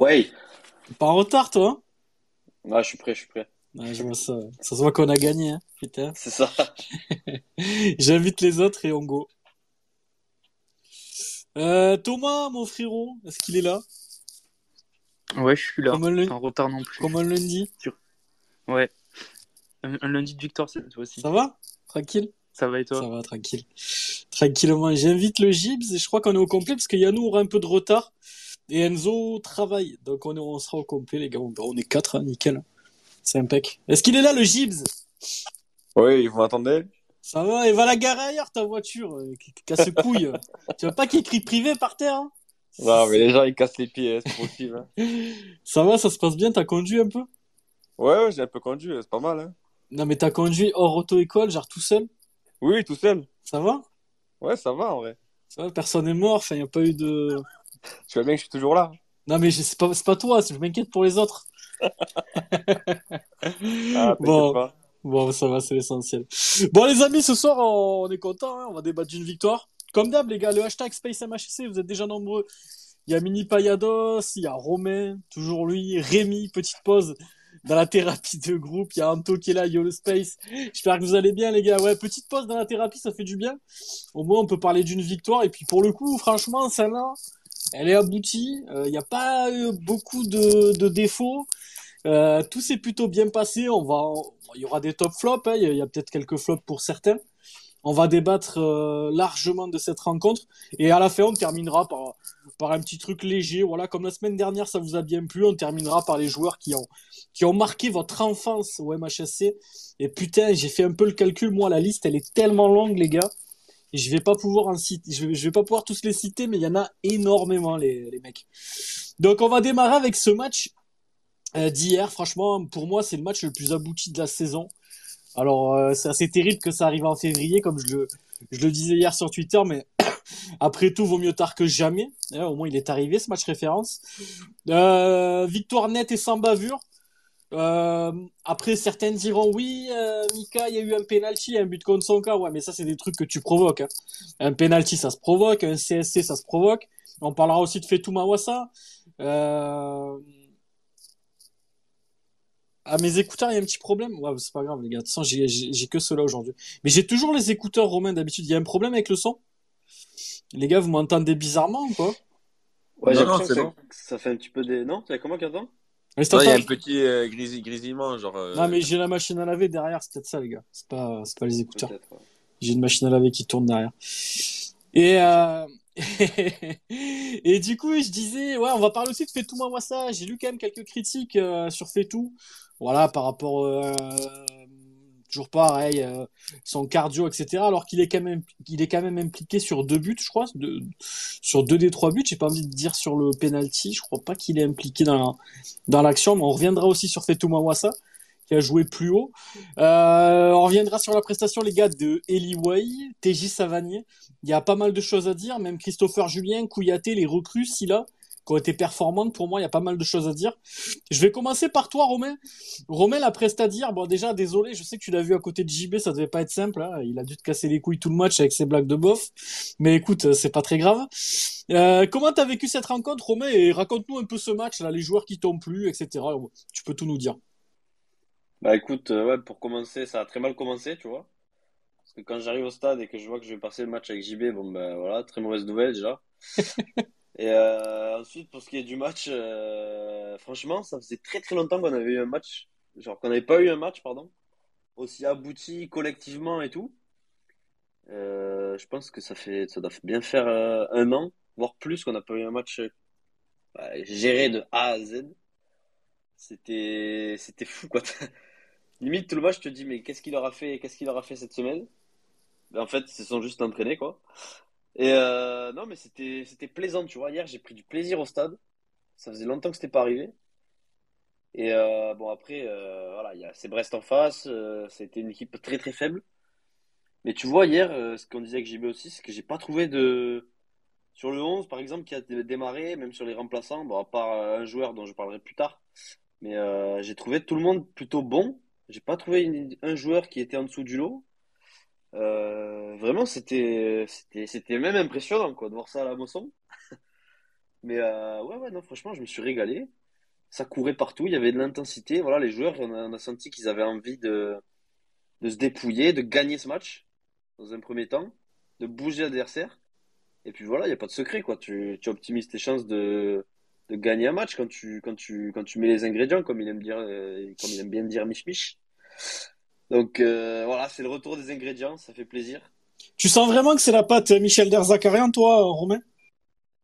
Ouais. T'es pas en retard, toi hein Ouais, je suis prêt, je suis prêt. Ouais, je vois ça. Ça se voit qu'on a gagné, hein, putain. C'est ça. J'invite les autres et on go. Euh, Thomas, mon frérot, est-ce qu'il est là? Ouais, je suis là. Comme Pas en retard non plus. comme un lundi Ouais. Un, un lundi de victoire cette fois-ci. Ça va? Tranquille? Ça va et toi? Ça va, tranquille. Tranquillement. J'invite le Gibbs et je crois qu'on est au complet parce qu'il y a nous aura un peu de retard et Enzo travaille. Donc on, est, on sera au complet, les gars. On est quatre, hein, nickel. C'est impec. Est-ce qu'il est là, le Gibbs? Oui, vous m'entendez? Ça va Et va la garer ailleurs, ta voiture. euh, qui- qui Casse couille. tu vois pas qu'il écrit privé par terre hein? Non, mais les gens, ils cassent les pieds, hein, c'est possible. hein? Ça va, ça se passe bien T'as conduit un peu? Ouais, ouais, j'ai un peu conduit, c'est pas mal. Hein. Non, mais t'as conduit hors auto-école, genre tout seul? Oui, tout seul. Ça va? Ouais, ça va en vrai. Ça va, personne n'est mort. Enfin, y a pas eu de. Tu vois bien que je suis toujours là. Non, mais c'est pas, pas toi, je m'inquiète pour les autres. Ah, Bon. pas. Bon, ça va, c'est l'essentiel. Bon, les amis, ce soir, on est content, hein, on va débattre d'une victoire. Comme d'hab, les gars, le hashtag SpaceMHC, vous êtes déjà nombreux. Il y a Mini Payados, il y a Romain, toujours lui, Rémi, petite pause dans la thérapie de groupe. Il y a Anto qui est là, YOLO Space. J'espère que vous allez bien, les gars. Ouais, petite pause dans la thérapie, ça fait du bien. Au moins, on peut parler d'une victoire. Et puis, pour le coup, franchement, celle-là, elle est aboutie. Euh, Il n'y a pas eu beaucoup de, défauts. Euh, tout s'est plutôt bien passé. On va, il y aura des top flops. hein. Il y a, il y a peut-être quelques flops pour certains. On va débattre euh, largement de cette rencontre et à la fin on terminera par un petit truc léger. Voilà, comme la semaine dernière ça vous a bien plu, on terminera par les joueurs qui ont qui ont marqué votre enfance au MHSC. Et putain, j'ai fait un peu le calcul. Moi, la liste elle est tellement longue, les gars. Je vais pas pouvoir en citer, je vais, pas pouvoir tous les citer, mais il y en a énormément les les mecs. Donc on va démarrer avec ce match euh, d'hier. Franchement, pour moi, c'est le match le plus abouti de la saison. Alors, euh, c'est assez terrible que ça arrive en février, comme je le, disais hier sur Twitter, mais après tout, vaut mieux tard que jamais. Au moins, il est arrivé, ce match référence. Euh, victoire nette et sans bavure. Euh, après, certaines diront oui, euh, Mika, il y a eu un penalty, un but contre son cas. Ouais, mais ça, c'est des trucs que tu provoques. hein. Un penalty, ça se provoque. Un CSC, ça se provoque. On parlera aussi de Fetou Mawassa. Euh... À mes écouteurs, il y a un petit problème. Ouais, c'est pas grave, les gars. De toute façon, j'ai, j'ai, j'ai que cela aujourd'hui. Mais j'ai toujours les écouteurs romains d'habitude. Il y a un problème avec le son Les gars, vous m'entendez bizarrement ou quoi? Ouais, j'ai l'impression c'est que bon. ça, ça fait un petit peu des. Non C'est comment, Quentin? Il y a un petit euh, grisi- grésillement, genre. euh, Non, mais j'ai la machine à laver derrière, c'est peut-être ça, les gars. C'est pas, c'est pas les écouteurs. Ouais. J'ai une machine à laver qui tourne derrière. Et, euh... et du coup, je disais, ouais, on va parler aussi de Fetou Mawassa. J'ai lu quand même quelques critiques euh, sur Fetou. Voilà, par rapport, euh, toujours pareil, euh, son cardio, etc. Alors qu'il est quand même, il est quand même impliqué sur deux buts, je crois, sur deux des trois buts. J'ai pas envie de dire sur le penalty. Je crois pas qu'il est impliqué dans, dans l'action, mais on reviendra aussi sur Fetou Mawassa qui a joué plus haut. Euh, on reviendra sur la prestation, les gars, de Eli Way, TJ Savanier. Il y a pas mal de choses à dire, même Christopher Julien, Kouyaté, les recrues, Silla, qui ont été performantes. Pour moi, il y a pas mal de choses à dire. Je vais commencer par toi, Romain. Romain, la presta dire, bon, déjà, désolé, je sais que tu l'as vu à côté de JB, ça devait pas être simple. hein. Il a dû te casser les couilles tout le match avec ses blagues de bof. Mais écoute, c'est pas très grave. Euh, comment t'as vécu cette rencontre, Romain, et raconte-nous un peu ce match, là, les joueurs qui t'ont plu, etc. Tu peux tout nous dire. Bah écoute, euh, ouais, pour commencer, ça a très mal commencé, tu vois. Parce que quand j'arrive au stade et que je vois que je vais passer le match avec JB, bon ben voilà, très mauvaise nouvelle déjà. Et euh, ensuite, pour ce qui est du match, euh, franchement, ça faisait très très longtemps qu'on avait eu un match, genre qu'on n'avait pas eu un match, pardon, aussi abouti collectivement et tout. Euh, je pense que ça fait, ça doit bien faire un an, voire plus, qu'on n'a pas eu un match bah, géré de A à Z. C'était, c'était fou quoi. Limite tout le match, je te dis mais qu'est-ce qu'il aura fait, qu'est-ce fait cette semaine? Ben, en fait, ils se sont juste entraînés quoi. Et euh, non mais c'était, plaisant, tu vois. Hier, j'ai pris du plaisir au stade. Ça faisait longtemps que c'était pas arrivé. Et euh, bon après, euh, voilà, il y a c'est Brest en face. Euh, c'était une équipe très très faible. Mais tu vois hier, euh, ce qu'on disait avec JB aussi, c'est que j'ai pas trouvé de sur le 11 par exemple qui a dé- démarré, même sur les remplaçants, bon à part euh, un joueur dont je parlerai plus tard. Mais euh, j'ai trouvé tout le monde plutôt bon. J'ai pas trouvé un joueur qui était en dessous du lot. Euh, vraiment, c'était, même impressionnant, quoi, de voir ça à la Mosson. Mais euh, ouais, ouais, non, franchement, je me suis régalé. Ça courait partout, il y avait de l'intensité. Voilà, les joueurs, on a, on a senti qu'ils avaient envie de, de se dépouiller, de gagner ce match dans un premier temps, de bouger l'adversaire. Et puis voilà, il n'y a pas de secret, quoi. Tu, tu optimises tes chances de, de gagner un match quand tu, quand tu, quand tu mets les ingrédients, comme il aime dire, euh, comme il aime bien dire Mich Mich. Donc euh, voilà, c'est le retour des ingrédients, ça fait plaisir. Tu sens vraiment que c'est la patte Michel Derzakarian, toi, Romain?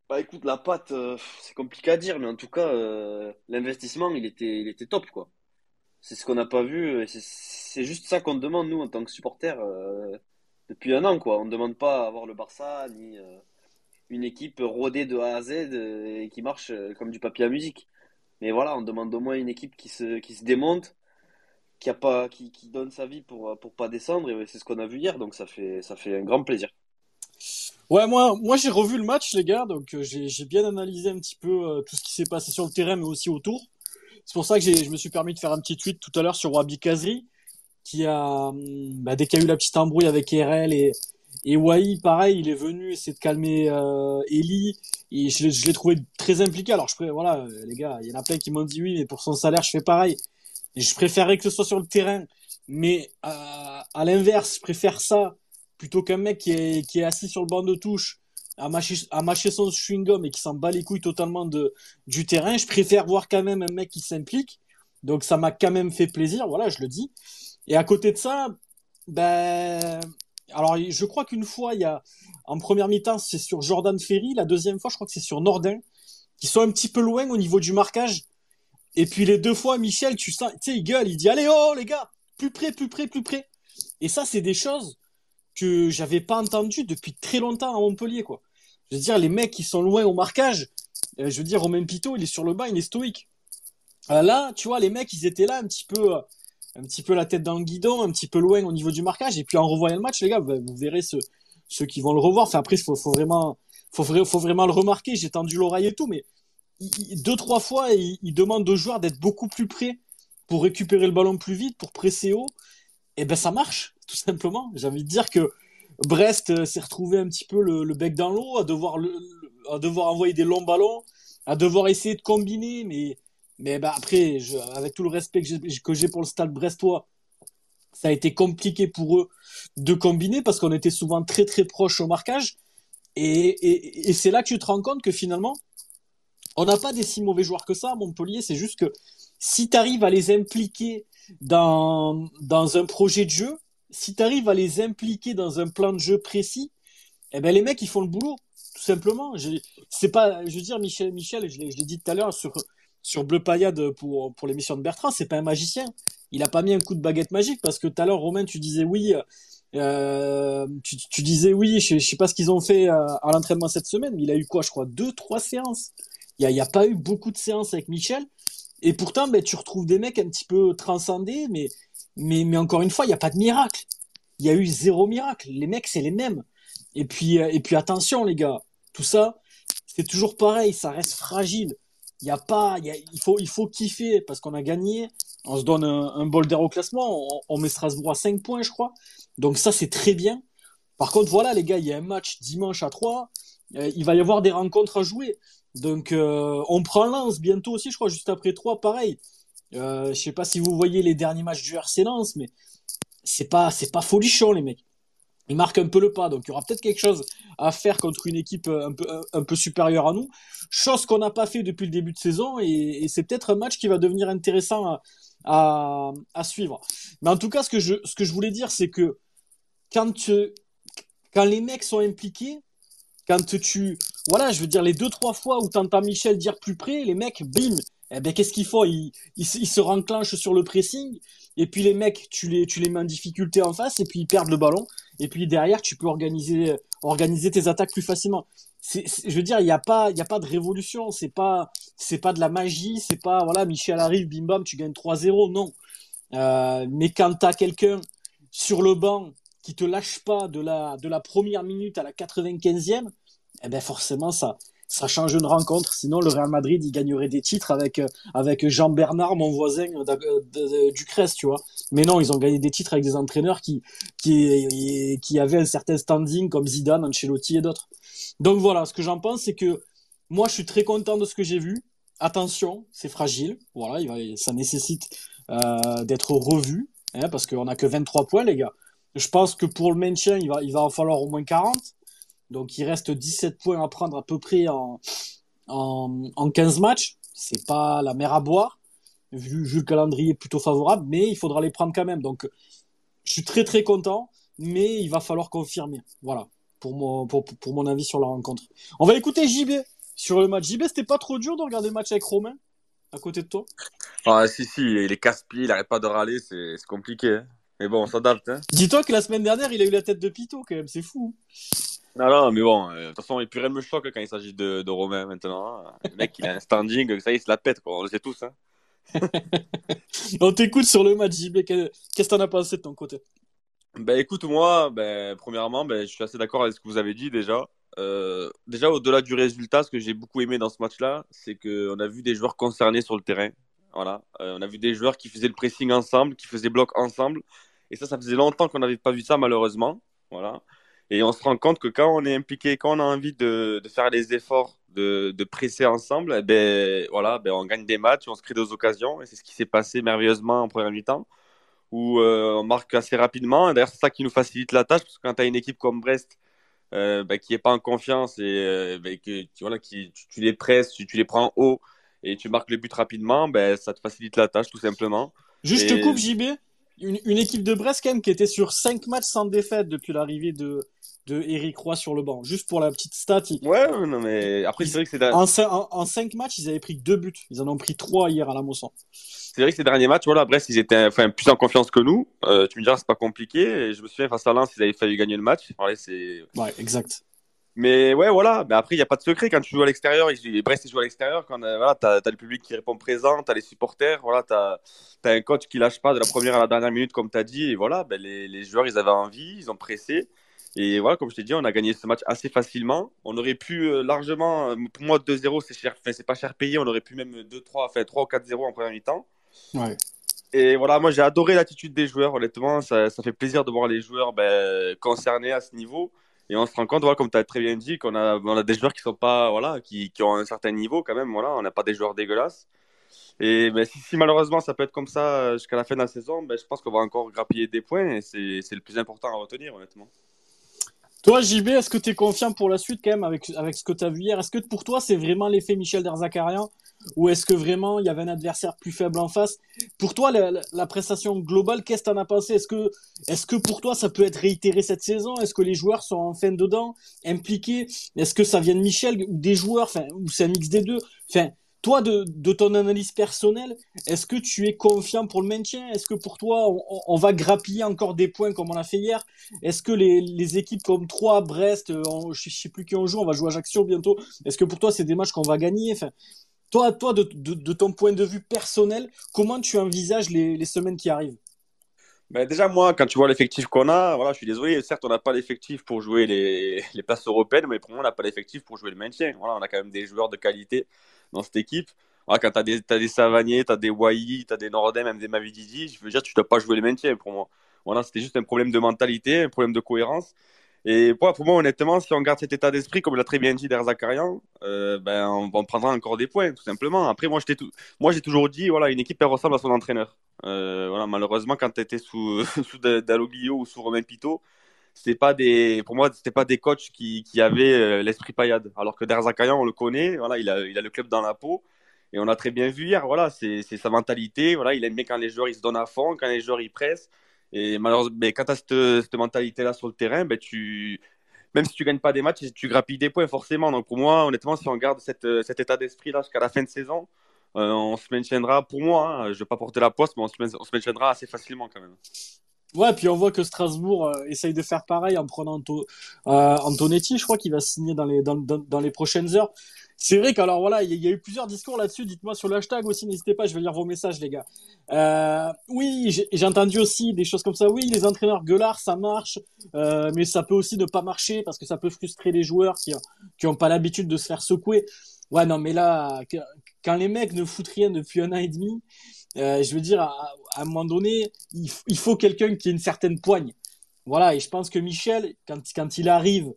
Bah écoute, la euh, c'est compliqué à dire, mais en tout cas, euh, l'investissement, il était, il était top, quoi. C'est ce qu'on n'a pas vu, et c'est juste ça qu'on demande, nous, en tant que supporters, euh, depuis un an, quoi. On ne demande pas à avoir le Barça, ni euh, une équipe rodée de A à Z euh, et qui marche euh, comme du papier à musique. Mais voilà, on demande au moins une équipe qui se, qui se démonte, qui a pas, qui, qui donne sa vie pour, pour pas descendre, et c'est ce qu'on a vu hier, donc ça fait, ça fait un grand plaisir. Ouais, moi, moi j'ai revu le match, les gars, donc euh, j'ai bien analysé un petit peu euh, tout ce qui s'est passé sur le terrain, mais aussi autour. C'est pour ça que je me suis permis de faire un petit tweet tout à l'heure sur Wabi Kazri, qui a, hum, bah, dès qu'il y a eu la petite embrouille avec RL et, et pareil, il est venu essayer de calmer euh, Eli, et je, l'ai- trouvé très impliqué. Alors, je voilà, euh, les gars, il y en a plein qui m'ont dit oui, mais pour son salaire, je fais pareil. Je préférerais que ce soit sur le terrain, mais euh, à l'inverse, je préfère ça plutôt qu'un mec qui est, assis sur le banc de touche à mâcher, son chewing-gum et qui s'en bat les couilles totalement du terrain. Je préfère voir quand même un mec qui s'implique. Donc ça m'a quand même fait plaisir, voilà, je le dis. Et à côté de ça, ben, alors je crois qu'une fois, il y a, en première mi-temps, c'est sur Jordan Ferry. La deuxième fois, je crois que c'est sur Nordin, qui sont un petit peu loin au niveau du marquage. Et puis les deux fois, Michel, tu sais, il gueule, il dit, allez, oh, les gars, plus près, plus près, plus près. Et ça, c'est des choses que j'avais pas entendues depuis très longtemps à Montpellier, quoi. Je veux dire, les mecs qui sont loin au marquage, euh, je veux dire, Romain Pito, il est sur le banc, il est stoïque. Euh, là, tu vois, les mecs, ils étaient là un petit peu, euh, un petit peu la tête dans le guidon, un petit peu loin au niveau du marquage. Et puis en revoyant le match, les gars, vous, vous verrez ceux, qui vont le revoir. Enfin, après, faut, faut vraiment, faut, vra- faut vraiment le remarquer. J'ai tendu l'oreille et tout, mais deux, trois fois, il, demande aux joueurs d'être beaucoup plus près pour récupérer le ballon plus vite, pour presser haut. Et ben, ça marche, tout simplement. J'ai envie de dire que Brest euh, s'est retrouvé un petit peu le, bec dans l'eau, à devoir, à devoir envoyer des longs ballons, à devoir essayer de combiner, mais, mais bah après, avec tout le respect que j'ai que j'ai pour le stade brestois, ça a été compliqué pour eux de combiner parce qu'on était souvent très très proche au marquage. Et, et, et c'est là que tu te rends compte que finalement, on n'a pas des si mauvais joueurs que ça à Montpellier. C'est juste que si tu arrives à les impliquer dans, un projet de jeu, si tu arrives à les impliquer dans un plan de jeu précis, eh ben les mecs ils font le boulot, tout simplement. Pas, je veux dire, Michel, Michel, je l'ai dit tout à l'heure sur Bleu Payade pour pour l'émission de Bertrand, c'est pas un magicien. Il a pas mis un coup de baguette magique parce que tout à l'heure Romain, tu disais oui, euh, tu, disais oui, je, je sais pas ce qu'ils ont fait euh, à l'entraînement cette semaine, mais il a eu quoi, je crois, deux, trois séances. Il y a, pas eu beaucoup de séances avec Michel. Et pourtant, ben, tu retrouves des mecs un petit peu transcendés, mais, mais, mais encore une fois, il n'y a pas de miracle. Il y a eu zéro miracle. Les mecs, c'est les mêmes. Et puis, euh, et puis attention, les gars, tout ça, c'est toujours pareil, ça reste fragile. Il y a pas, il, faut, il faut kiffer parce qu'on a gagné. On se donne un, un bol d'air au classement. On, on met Strasbourg à 5 points, je crois. Donc ça, c'est très bien. Par contre, voilà, les gars, il y a un match dimanche à 3. Euh, il va y avoir des rencontres à jouer. Donc, euh, on prend Lens bientôt aussi, je crois, juste après 3, pareil. Euh, je sais pas si vous voyez les derniers matchs du RC Lens, mais c'est pas, c'est pas folichon, les mecs. Ils marquent un peu le pas, donc il y aura peut-être quelque chose à faire contre une équipe un peu, supérieure à nous. Chose qu'on n'a pas fait depuis le début de saison, et, c'est peut-être un match qui va devenir intéressant à, à, suivre. Mais en tout cas, ce que je, ce que je voulais dire, c'est que quand, quand les mecs sont impliqués, quand tu, voilà, je veux dire, les deux, trois fois où t'entends Michel dire plus près, les mecs, bim, eh ben, qu'est-ce qu'ils font? Ils, ils, se- renclenchent sur le pressing, et puis les mecs, tu les, tu les mets en difficulté en face, et puis ils perdent le ballon, et puis derrière, tu peux organiser, organiser tes attaques plus facilement. C'est- je veux dire, il n'y a pas, il a pas de révolution, c'est pas, c'est pas de la magie, c'est pas, voilà, Michel arrive, bim bam, tu gagnes 3-0, non. Euh, mais quand t'as quelqu'un sur le banc qui te lâche pas de la, de la première minute à la 95e, eh ben forcément ça, ça change une rencontre. Sinon le Real Madrid il gagnerait des titres avec euh, avec Jean Bernard, mon voisin du Crest, tu vois. Mais non, ils ont gagné des titres avec des entraîneurs qui qui qui avaient un certain standing comme Zidane, Ancelotti et d'autres. Donc voilà, ce que j'en pense c'est que moi, je suis très content de ce que j'ai vu. Attention, c'est fragile. Voilà, il va, ça nécessite euh, d'être revu, hein, parce qu'on n'a que 23 points, les gars. Je pense que pour le maintien, il va, il va en falloir au moins 40. Donc, il reste 17 points à prendre à peu près en, en, en 15 matchs. C'est pas la mer à boire, vu, vu le calendrier plutôt favorable, mais il faudra les prendre quand même. Donc, je suis très très content, mais il va falloir confirmer. Voilà, pour mon, pour, pour mon avis sur la rencontre. On va écouter JB sur le match. JB, c'était pas trop dur de regarder le match avec Romain à côté de toi? Ah, si, si, il est casse-pied, il arrête pas de râler, c'est compliqué. hein. Mais bon, on s'adapte. Hein. Dis-toi que la semaine dernière, il a eu la tête de Pito quand même, c'est fou. Non, non, mais bon, euh, de toute façon, et puis rien me choque quand il s'agit de, de Romain maintenant. Le mec, il a un standing, ça y est, il se la pète, quoi. On le sait tous. Hein. On t'écoute sur le match, JB. Qu'est- Qu'est-ce que t'en as pensé de ton côté? Ben écoute, moi, ben, premièrement, ben, je suis assez d'accord avec ce que vous avez dit déjà. Euh, déjà, au-delà du résultat, ce que j'ai beaucoup aimé dans ce match-là, c'est qu'on a vu des joueurs concernés sur le terrain. Voilà. Euh, on a vu des joueurs qui faisaient le pressing ensemble, qui faisaient bloc ensemble. Et ça, ça faisait longtemps qu'on n'avait pas vu ça, malheureusement. Voilà. Et on se rend compte que quand on est impliqué, quand on a envie de, de faire les efforts, de, de presser ensemble, eh ben, voilà, ben, on gagne des matchs, on se crée des occasions. Et c'est ce qui s'est passé merveilleusement en première mi-temps où euh, on marque assez rapidement. D'ailleurs, c'est ça qui nous facilite la tâche, parce que quand tu as une équipe comme Brest euh, bah, qui n'est pas en confiance et euh, bah, que tu, voilà, qui, tu, tu les presses, tu, tu les prends haut et tu marques le but rapidement, bah, ça te facilite la tâche tout simplement. Juste, Et- coupe, JB. Une, une équipe de Brest, quand même, qui était sur 5 matchs sans défaite depuis l'arrivée de, de Eric Roy sur le banc. Juste pour la petite stat, il- Ouais, non, mais après, c'est vrai que c'est en, en, en 5 matchs, ils avaient pris 2 buts. Ils en ont pris 3 hier à la Mosson. c'est vrai que ces derniers matchs, voilà, Brest, ils étaient enfin, plus en confiance que nous. Euh, tu me diras, c'est pas compliqué. Et je me souviens, face à Lens, ils avaient failli gagner le match. C'est Ouais, exact. Mais ouais, voilà. Mais après, il n'y a pas de secret quand tu joues à l'extérieur. Brest, joue à l'extérieur. Quand euh, voilà, t'as as le public qui répond présent, t'as les supporters. Voilà, t'as as un coach qui lâche pas de la première à la dernière minute, comme t'as dit. Et voilà, ben, les, les joueurs, ils avaient envie, ils ont pressé. Et voilà, comme je t'ai dit, on a gagné ce match assez facilement. On aurait pu euh, largement, euh, pour moi, 2-0, c'est cher, enfin, c'est pas cher payé. On aurait pu même 2-3, enfin 3 ou 4-0 en première mi-temps. Ouais. Et voilà, moi j'ai adoré l'attitude des joueurs, honnêtement. Ça, ça fait plaisir de voir les joueurs ben, concernés à ce niveau. Et on se rend compte, voilà, comme tu as très bien dit, qu'on a, on a des joueurs qui sont pas, voilà, qui, qui ont un certain niveau quand même. Voilà, on n'a pas des joueurs dégueulasses. Et ben, si, si malheureusement ça peut être comme ça euh, jusqu'à la fin de la saison, ben, je pense qu'on va encore grappiller des points et c'est c'est le plus important à retenir, honnêtement. Toi, JB, est-ce que tu es confiant pour la suite quand même avec, avec ce que tu as vu hier? Est-ce que pour toi, c'est vraiment l'effet Michel Derzakarian? Ou est-ce que vraiment il y avait un adversaire plus faible en face? Pour toi, la, la- prestation globale, qu'est-ce que tu en as pensé? Est-ce que, est-ce que pour toi, ça peut être réitéré cette saison? Est-ce que les joueurs sont en fin dedans, impliqués? Est-ce que ça vient de Michel ou des joueurs enfin, Ou c'est un mix des deux? Enfin, Toi, de, ton analyse personnelle, est-ce que tu es confiant pour le maintien? Est-ce que pour toi, on, va grappiller encore des points comme on a fait hier? Est-ce que les, équipes comme Troyes, Brest, euh, je sais plus qui on joue, on va jouer à Ajaccio bientôt. Est-ce que pour toi c'est des matchs qu'on va gagner? Toi, toi de, ton point de vue personnel, comment tu envisages les, les semaines qui arrivent? Ben déjà, moi, quand tu vois l'effectif qu'on a, voilà, je suis désolé, certes, on n'a pas l'effectif pour jouer les, les places européennes, mais pour moi, on n'a pas l'effectif pour jouer le maintien. Voilà, on a quand même des joueurs de qualité dans cette équipe. Voilà, quand tu as des, t'as des Savanier, tu as des Wai, tu as des Nordin, même des Mavididi, je veux dire, tu ne dois pas jouer le maintien pour moi. Voilà, c'était juste un problème de mentalité, un problème de cohérence. Et pour, moi, honnêtement, si on garde cet état d'esprit, comme l'a très bien dit Derzakarian, euh, ben, on, prendra encore des points, tout simplement. Après, moi, j'ai toujours dit, voilà, une équipe, elle ressemble à son entraîneur. Euh, voilà, malheureusement, quand tu étais sous, sous ou sous Romain Pito, c'était pas des, pour moi, c'était pas des coachs qui, qui avaient euh, l'esprit paillade. Alors que Derzakarian, on le connaît, voilà, il a, il a le club dans la peau. Et on a très bien vu hier, voilà, c'est sa mentalité. Voilà, il aime bien quand les joueurs ils se donnent à fond, quand les joueurs ils pressent. Et ben, quand tu as cette, cette mentalité-là sur le terrain, ben, tu, même si tu gagnes pas des matchs, tu grappilles des points forcément. Donc pour moi, honnêtement, si on garde cette, cet état d'esprit-là jusqu'à la fin de saison, euh, on se maintiendra, pour moi, hein, je ne vais pas porter la poste, mais on se, on se maintiendra assez facilement quand même. Ouais, puis on voit que Strasbourg euh, essaye de faire pareil en prenant euh, Antonetti, je crois qu'il va signer dans les, dans, dans, les prochaines heures. C'est vrai qu'alors voilà, il y, a- eu plusieurs discours là-dessus. Dites-moi sur le hashtag aussi, n'hésitez pas, je vais lire vos messages, les gars. Euh, oui, j'ai entendu aussi des choses comme ça. Oui, les entraîneurs gueulards, ça marche, mais ça peut aussi ne pas marcher parce que ça peut frustrer les joueurs qui qui ont pas l'habitude de se faire secouer. Ouais, non, mais là, quand les mecs ne foutent rien depuis un an et demi, euh, je veux dire, à, un moment donné, il, faut quelqu'un qui ait une certaine poigne. Voilà, et je pense que Michel, quand, il arrive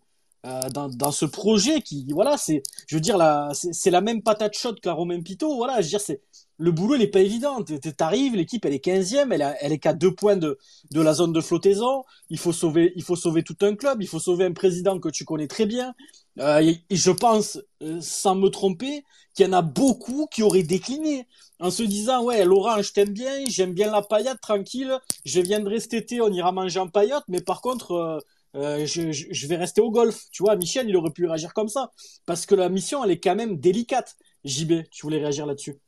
euh, dans, ce projet qui, voilà, c'est, je veux dire, c'est la même patate chaude qu'à Romain Pito. Voilà, je veux dire, c'est le boulot, il est pas évident. T'arrives, l'équipe, elle est 15e, elle, elle est qu'à deux points de, la zone de flottaison. Il faut sauver, il faut sauver tout un club. Il faut sauver un président que tu connais très bien. Euh, et, je pense, euh, sans me tromper, qu'il y en a beaucoup qui auraient décliné en se disant, ouais, Laurent, je t'aime bien, j'aime bien la paillade, tranquille. Je viendrai cet été, on ira manger en paillotte, mais par contre, euh, euh, je, je, je vais rester au golf. Tu vois, Michel, il aurait pu réagir comme ça. Parce que la mission, elle est quand même délicate. JB, tu voulais réagir là-dessus.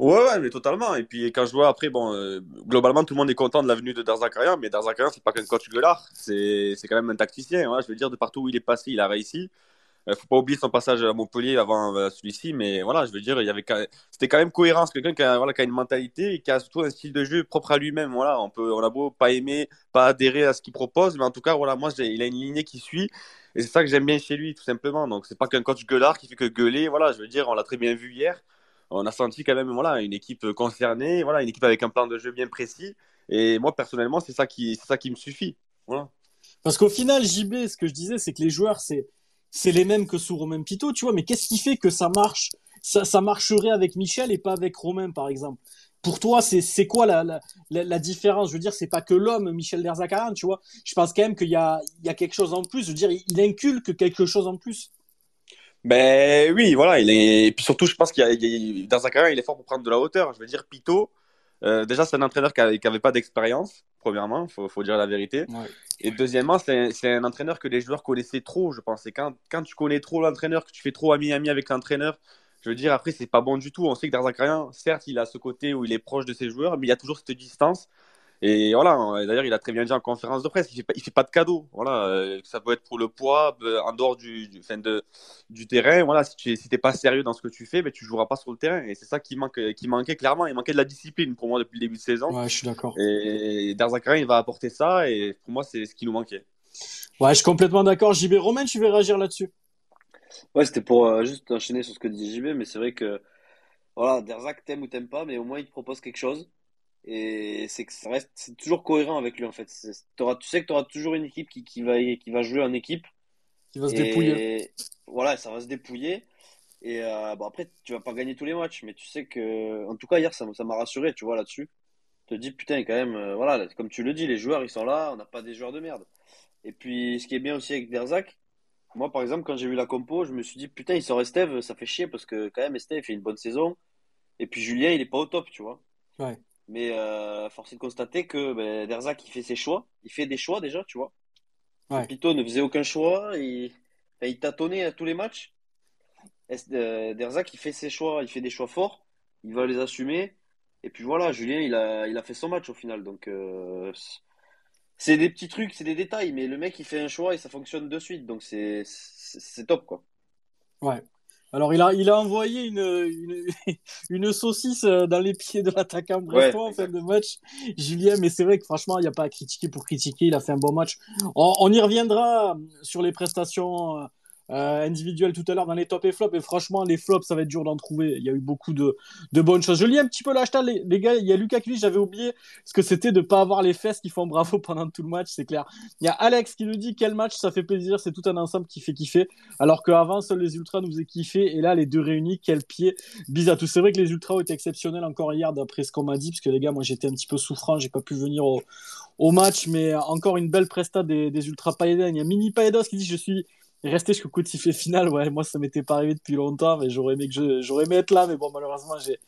Ouais, mais totalement. Et puis quand je vois après, bon, euh, globalement, tout le monde est content de la venue de Darzakarian, mais Darzakarian, c'est pas qu'un coach gueulard, c'est quand même un tacticien. Voilà, je veux dire, de partout où il est passé, il a réussi. Euh, faut pas oublier son passage à Montpellier avant euh, celui-ci, mais voilà, je veux dire, il c'était quand même cohérent. C'est quelqu'un qui a, voilà, qui a une mentalité et qui a surtout un style de jeu propre à lui-même. Voilà, on peut, on a beau pas aimer, pas adhérer à ce qu'il propose, mais en tout cas, voilà, moi, il a une lignée qui suit. Et c'est ça que j'aime bien chez lui, tout simplement. Donc, c'est pas qu'un coach gueulard qui fait que gueuler. Voilà, je veux dire, on l'a très bien vu hier on a senti quand même voilà, une équipe concernée, voilà, une équipe avec un plan de jeu bien précis. Et moi, personnellement, c'est ça qui, ça qui me suffit. Voilà. Parce qu'au final, JB, ce que je disais, c'est que les joueurs, c'est, les mêmes que sous Romain Pito, tu vois. Mais qu'est-ce qui fait que ça marche, ça, ça marcherait avec Michel et pas avec Romain, par exemple? Pour toi, c'est, quoi la, la, différence? Je veux dire, c'est pas que l'homme, Michel Derzakarian, tu vois. Je pense quand même qu'il y a, y a quelque chose en plus. Je veux dire, il, il inculque quelque chose en plus. Ben oui, voilà, il est. Et puis surtout, je pense qu'il a, il dans sa carrière, il est fort pour prendre de la hauteur. Je veux dire, Pito, euh, déjà, c'est un entraîneur qui n'avait pas d'expérience, premièrement, faut, faut dire la vérité. Ouais. Et deuxièmement, c'est un, c'est un entraîneur que les joueurs connaissaient trop, je pense. Et quand, quand tu connais trop l'entraîneur, que tu fais trop ami-ami avec l'entraîneur, je veux dire, après, c'est pas bon du tout. On sait que Darzakarian, certes, il a ce côté où il est proche de ses joueurs, mais il y a toujours cette distance. Et voilà, d'ailleurs, il a très bien dit en conférence de presse, il fait pas, il fait pas de cadeau. Voilà, euh, ça peut être pour le poids, euh, en dehors du, du, fin de, du terrain. Voilà, si tu si t'es pas sérieux dans ce que tu fais, ben, tu joueras pas sur le terrain. Et c'est ça qui, manque, qui manquait clairement. Il manquait de la discipline pour moi depuis le début de saison. Ouais, je suis d'accord. Et Darzakarian, il va apporter ça. Et pour moi, c'est ce qui nous manquait. Ouais, je suis complètement d'accord. JB, Romain, tu veux réagir là-dessus? Ouais, c'était pour euh, juste enchaîner sur ce que dit JB, mais c'est vrai que voilà, Derzak t'aimes ou t'aimes pas, mais au moins il te propose quelque chose. Et c'est que ça reste, c'est toujours cohérent avec lui en fait. T'auras- tu sais que tu auras toujours une équipe qui, qui va, qui va jouer en équipe. Il va se dépouiller. Voilà, ça va se dépouiller. Et euh, bon, après, tu vas pas gagner tous les matchs, mais tu sais que, en tout cas, hier, ça m'a rassuré, tu vois, là-dessus. Te dis, putain, quand même, euh, voilà, comme tu le dis, les joueurs, ils sont là, on n'a pas des joueurs de merde. Et puis, ce qui est bien aussi avec Derzak, moi, par exemple, quand j'ai vu la compo, je me suis dit, putain, il sort Estève, ça fait chier parce que, quand même, Estève fait une bonne saison. Et puis, Julien, il est pas au top, tu vois. Ouais. Mais euh, force est de constater que ben, Derzak, il fait ses choix. Il fait des choix déjà, tu vois. Ouais. Pito ne faisait aucun choix. Il, enfin, il tâtonnait à tous les matchs. Euh, Derzak, il fait ses choix. Il fait des choix forts. Il va les assumer. Et puis voilà, Julien, il a, il a fait son match au final. Donc, euh, c'est des petits trucs, c'est des détails. Mais le mec, il fait un choix et ça fonctionne de suite. Donc, c'est top, quoi. Ouais. Alors, il a, il a envoyé une, une, une saucisse euh, dans les pieds de l'attaquant. Brestois en fin de match, Julien, mais c'est vrai que franchement, il n'y a pas à critiquer pour critiquer, il a fait un bon match. On, on y reviendra sur les prestations euh, individuelles tout à l'heure dans les top et flops, et franchement, les flops, ça va être dur d'en trouver. Il y a eu beaucoup de, de bonnes choses. Je lis un petit peu l'hashtag, les, gars, il y a Lucas Clich, j'avais oublié ce que c'était de pas avoir les fesses qui font bravo pendant tout le match, c'est clair. Il y a Alex qui nous dit quel match, ça fait plaisir, c'est tout un ensemble qui fait kiffer. Alors qu'avant, seuls les Ultras nous faisaient kiffer. Et là, les deux réunis, quel pied. Bise à. C'est vrai que les Ultras ont été exceptionnels encore hier, d'après ce qu'on m'a dit, parce que les gars, moi, j'étais un petit peu souffrant. J'ai pas pu venir au, match, mais encore une belle presta des, des Ultras Paedan. Il y a Mini Paedos qui dit Je suis resté jusqu'au coup de sifflet final. Ouais, moi, ça m'était pas arrivé depuis longtemps, mais j'aurais aimé, je, aimé être là. Mais bon, malheureusement, j'ai,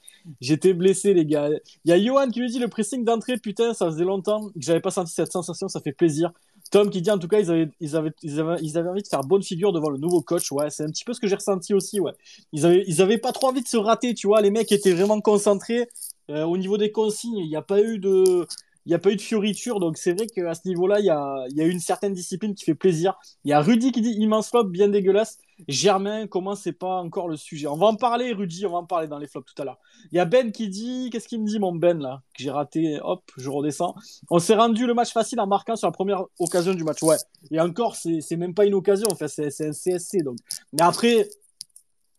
j'étais blessé, les gars. Il y a Johan qui lui dit Le pressing d'entrée, putain, ça faisait longtemps que j'avais pas senti cette sensation, ça fait plaisir. Tom qui dit en tout cas ils avaient, ils avaient, ils avaient, ils avaient envie de faire bonne figure devant le nouveau coach. Ouais, c'est un petit peu ce que j'ai ressenti aussi. Ouais, ils avaient, ils avaient pas trop envie de se rater. Tu vois, les mecs étaient vraiment concentrés. Euh, au niveau des consignes, il n'y a pas eu de, il n'y a pas eu de fioriture. Donc c'est vrai qu'à ce niveau-là, il y a, y une certaine discipline qui fait plaisir. Il y a Rudy qui dit immense flop, bien dégueulasse. Germain, comment c'est pas encore le sujet? On va en parler, Rudy, on va en parler dans les flops tout à l'heure. Il y a Ben qui dit, qu'est-ce qu'il me dit mon Ben là? Que j'ai raté, hop, je redescends. On s'est rendu le match facile en marquant sur la première occasion du match. Ouais. Et encore, c'est même pas une occasion, enfin, c'est un CSC. Donc. Mais après,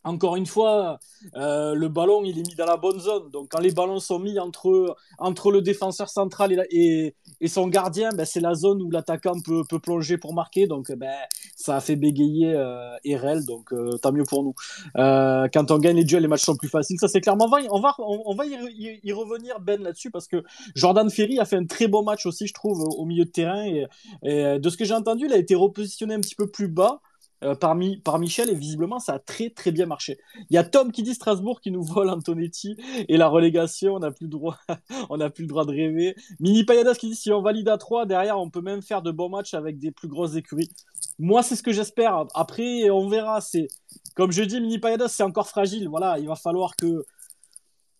encore une fois, euh, le ballon, il est mis dans la bonne zone. Donc, quand les ballons sont mis entre, entre le défenseur central et, et, et son gardien, ben, c'est la zone où l'attaquant peut, peut, plonger pour marquer. Donc, ben, ça a fait bégayer euh, Erel. Donc, euh, tant mieux pour nous. Euh, quand on gagne les duels, les matchs sont plus faciles. Ça, c'est clairement. On va, on on va y, y, revenir, Ben, là-dessus, parce que Jordan Ferry a fait un très bon match aussi, je trouve, au milieu de terrain. Et, et de ce que j'ai entendu, il a été repositionné un petit peu plus bas. Euh, par, Michel et visiblement ça a très très bien marché. Il y a Tom qui dit Strasbourg qui nous vole Antonetti et la relégation, on n'a plus le droit, on plus le droit de rêver. Mini Payadas qui dit si on valide à 3 derrière, on peut même faire de bons matchs avec des plus grosses écuries. Moi, c'est ce que j'espère. Après, on verra. C'est comme je dis, Mini Payadas, c'est encore fragile. Voilà, il va falloir que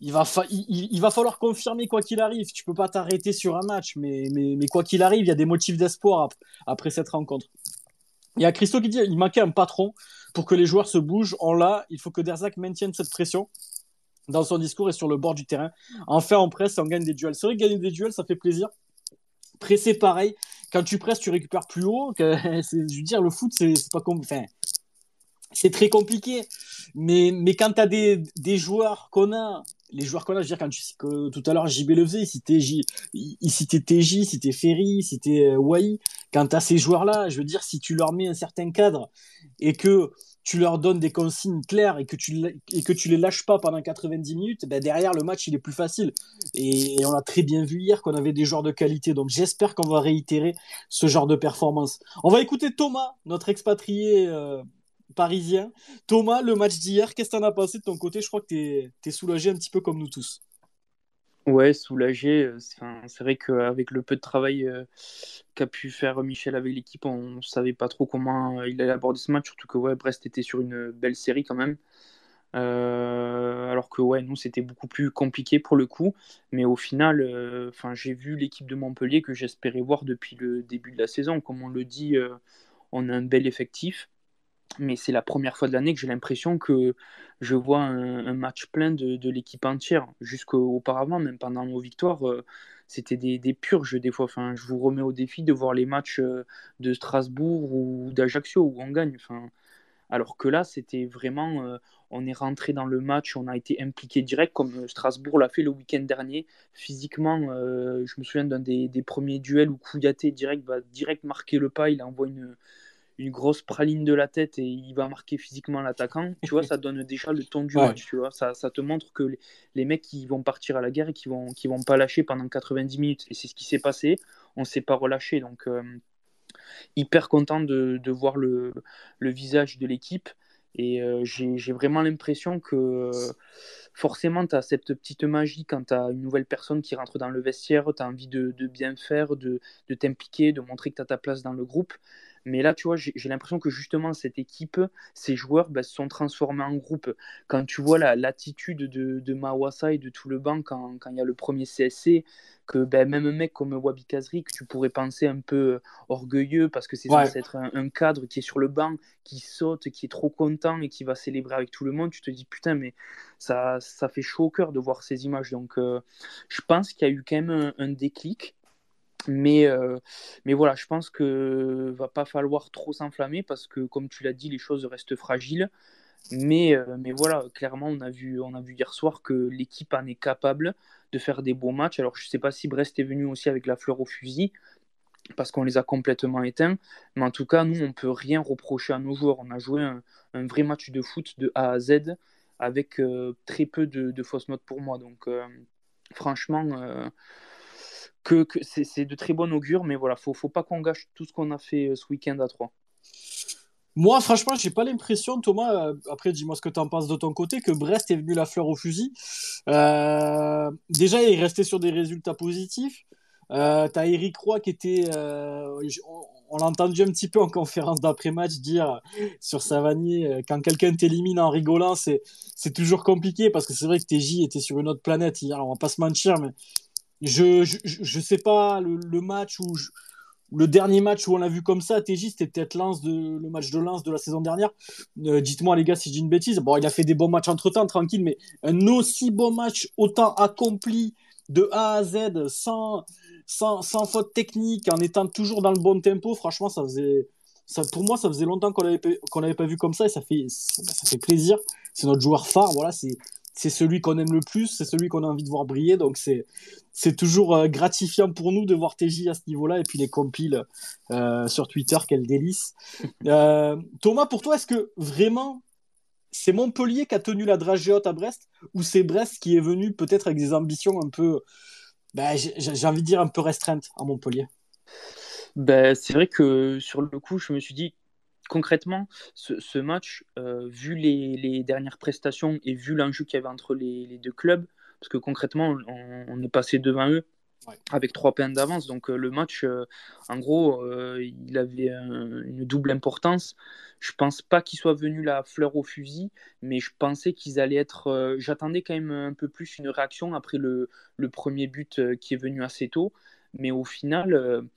il va, il, va falloir confirmer quoi qu'il arrive. Tu peux pas t'arrêter sur un match, mais, mais quoi qu'il arrive, il y a des motifs d'espoir après cette rencontre. Il y a Christo qui dit il manquait un patron pour que les joueurs se bougent. En là, il faut que Derzac maintienne cette pression dans son discours et sur le bord du terrain. Enfin, on presse et on gagne des duels. C'est vrai que gagner des duels, ça fait plaisir. Presser, pareil. Quand tu presses, tu récupères plus haut. je veux dire, le foot, c'est pas comme. C'est très compliqué. Mais, mais quand tu as des, des joueurs qu'on a les joueurs qu'on a, je veux dire, quand tu, que, tout à l'heure, JB le faisait, il citait, J, il citait TJ, il citait Ferry, il citait euh, Wai. Quand tu as ces joueurs-là, je veux dire, si tu leur mets un certain cadre et que tu leur donnes des consignes claires et que tu, et que tu les lâches pas pendant 90 minutes, ben derrière, le match, il est plus facile. Et, on a très bien vu hier qu'on avait des joueurs de qualité. Donc j'espère qu'on va réitérer ce genre de performance. On va écouter Thomas, notre expatrié. Euh, parisien. Thomas, le match d'hier, qu'est-ce que t'en as pensé de ton côté? Je crois que tu es, soulagé un petit peu comme nous tous. Ouais, soulagé. Euh, c'est vrai qu'avec le peu de travail euh, qu'a pu faire Michel avec l'équipe, on ne savait pas trop comment euh, il allait aborder ce match, surtout que ouais, Brest était sur une belle série quand même. alors que ouais, nous c'était beaucoup plus compliqué pour le coup, mais au final, enfin j'ai vu l'équipe de Montpellier que j'espérais voir depuis le début de la saison. Comme on le dit, on a un bel effectif mais c'est la première fois de l'année que j'ai l'impression que je vois un, match plein de, l'équipe entière. Jusqu'auparavant, même pendant nos victoires, euh, c'était des, purges des fois. Enfin, je vous remets au défi de voir les matchs euh, de Strasbourg ou d'Ajaccio où on gagne. Enfin, alors que là, c'était vraiment, euh, on est rentré dans le match, on a été impliqué direct, comme Strasbourg l'a fait le week-end dernier. Physiquement, je me souviens d'un des, premiers duels où Kouyaté direct va direct marquer le pas, il envoie une, une grosse praline de la tête et il va marquer physiquement l'attaquant, tu vois, ça donne déjà le ton du match, tu vois. Ça, ça, te montre que les, les, mecs qui vont partir à la guerre et qui vont, qui vont pas lâcher pendant 90 minutes. Et c'est ce qui s'est passé. On s'est pas relâché. Donc, euh, hyper content de, de voir le, le, visage de l'équipe. Et euh, j'ai vraiment l'impression que forcément, tu as cette petite magie quand tu as une nouvelle personne qui rentre dans le vestiaire, tu as envie de, de, bien faire, de, de t'impliquer, de montrer que tu as ta place dans le groupe. Mais là, tu vois, j'ai l'impression que justement, cette équipe, ces joueurs bah, se sont transformés en groupe. Quand tu vois l'attitude de, de Mawasa et de tout le banc quand, il y a le premier CSC, que ben, même un mec comme Wabi Kazri, que tu pourrais penser un peu orgueilleux parce que c'est censé être un, cadre qui est sur le banc, qui saute, qui est trop content et qui va célébrer avec tout le monde, tu te dis putain, mais ça, ça fait chaud au cœur de voir ces images. Donc, euh, je pense qu'il y a eu quand même un déclic. Mais, euh, mais voilà, je pense que va pas falloir trop s'enflammer parce que, comme tu l'as dit, les choses restent fragiles. Mais, euh, mais voilà, clairement, on a, vu, on a vu hier soir que l'équipe en est capable de faire des beaux matchs. Alors, je sais pas si Brest est venu aussi avec la fleur au fusil parce qu'on les a complètement éteints. Mais en tout cas, nous, on peut rien reprocher à nos joueurs. On a joué un, un vrai match de foot de A à Z avec euh, très peu de, de, fausses notes pour moi. Donc, franchement que, c'est de très bon augure, mais voilà, faut, faut pas qu'on gâche tout ce qu'on a fait euh, ce week-end à 3. Moi, franchement, j'ai pas l'impression, Thomas, euh, après dis-moi ce que tu en penses de ton côté, que Brest est venu la fleur au fusil. Euh, déjà, il est resté sur des résultats positifs. Euh, tu as Eric Roy qui était. on, l'a entendu un petit peu en conférence d'après-match dire sur Savanier, quand quelqu'un t'élimine en rigolant, c'est toujours compliqué parce que c'est vrai que TJ était sur une autre planète hier, on va pas se mentir, mais je, je, je sais pas, le, match où le dernier match où on l'a vu comme ça, TJ, c'était peut-être de, le match de Lens de la saison dernière. Euh, dites-moi, les gars, si je une bêtise. Bon, il a fait des bons matchs entre temps, tranquille, mais un aussi bon match, autant accompli de A à Z, sans, sans, sans faute technique, en étant toujours dans le bon tempo, franchement, ça faisait. Ça, pour moi, ça faisait longtemps qu'on l'avait qu'on l'avait pas vu comme ça et ça fait, ça, ça fait plaisir. C'est notre joueur phare, voilà, c'est c'est celui qu'on aime le plus, c'est celui qu'on a envie de voir briller. Donc c'est c'est toujours euh, gratifiant pour nous de voir TJ à ce niveau-là et puis les compiles euh, sur Twitter, quel délice. Euh, Thomas, pour toi, est-ce que vraiment c'est Montpellier qui a tenu la dragée haute à Brest ou c'est Brest qui est venu peut-être avec des ambitions un peu, ben, j'ai envie de dire un peu restreintes à Montpellier? Ben, C'est vrai que sur le coup, je me suis dit concrètement, ce, match, euh, vu les, dernières prestations et vu l'enjeu qu'il y avait entre les, deux clubs, parce que concrètement, on, est passé devant eux avec trois points d'avance, donc euh, le match, euh, en gros, il avait une double importance. Je pense pas qu'il soit venu la fleur au fusil, mais je pensais qu'ils allaient être. J'attendais quand même un peu plus une réaction après le, le premier but qui est venu assez tôt, mais au final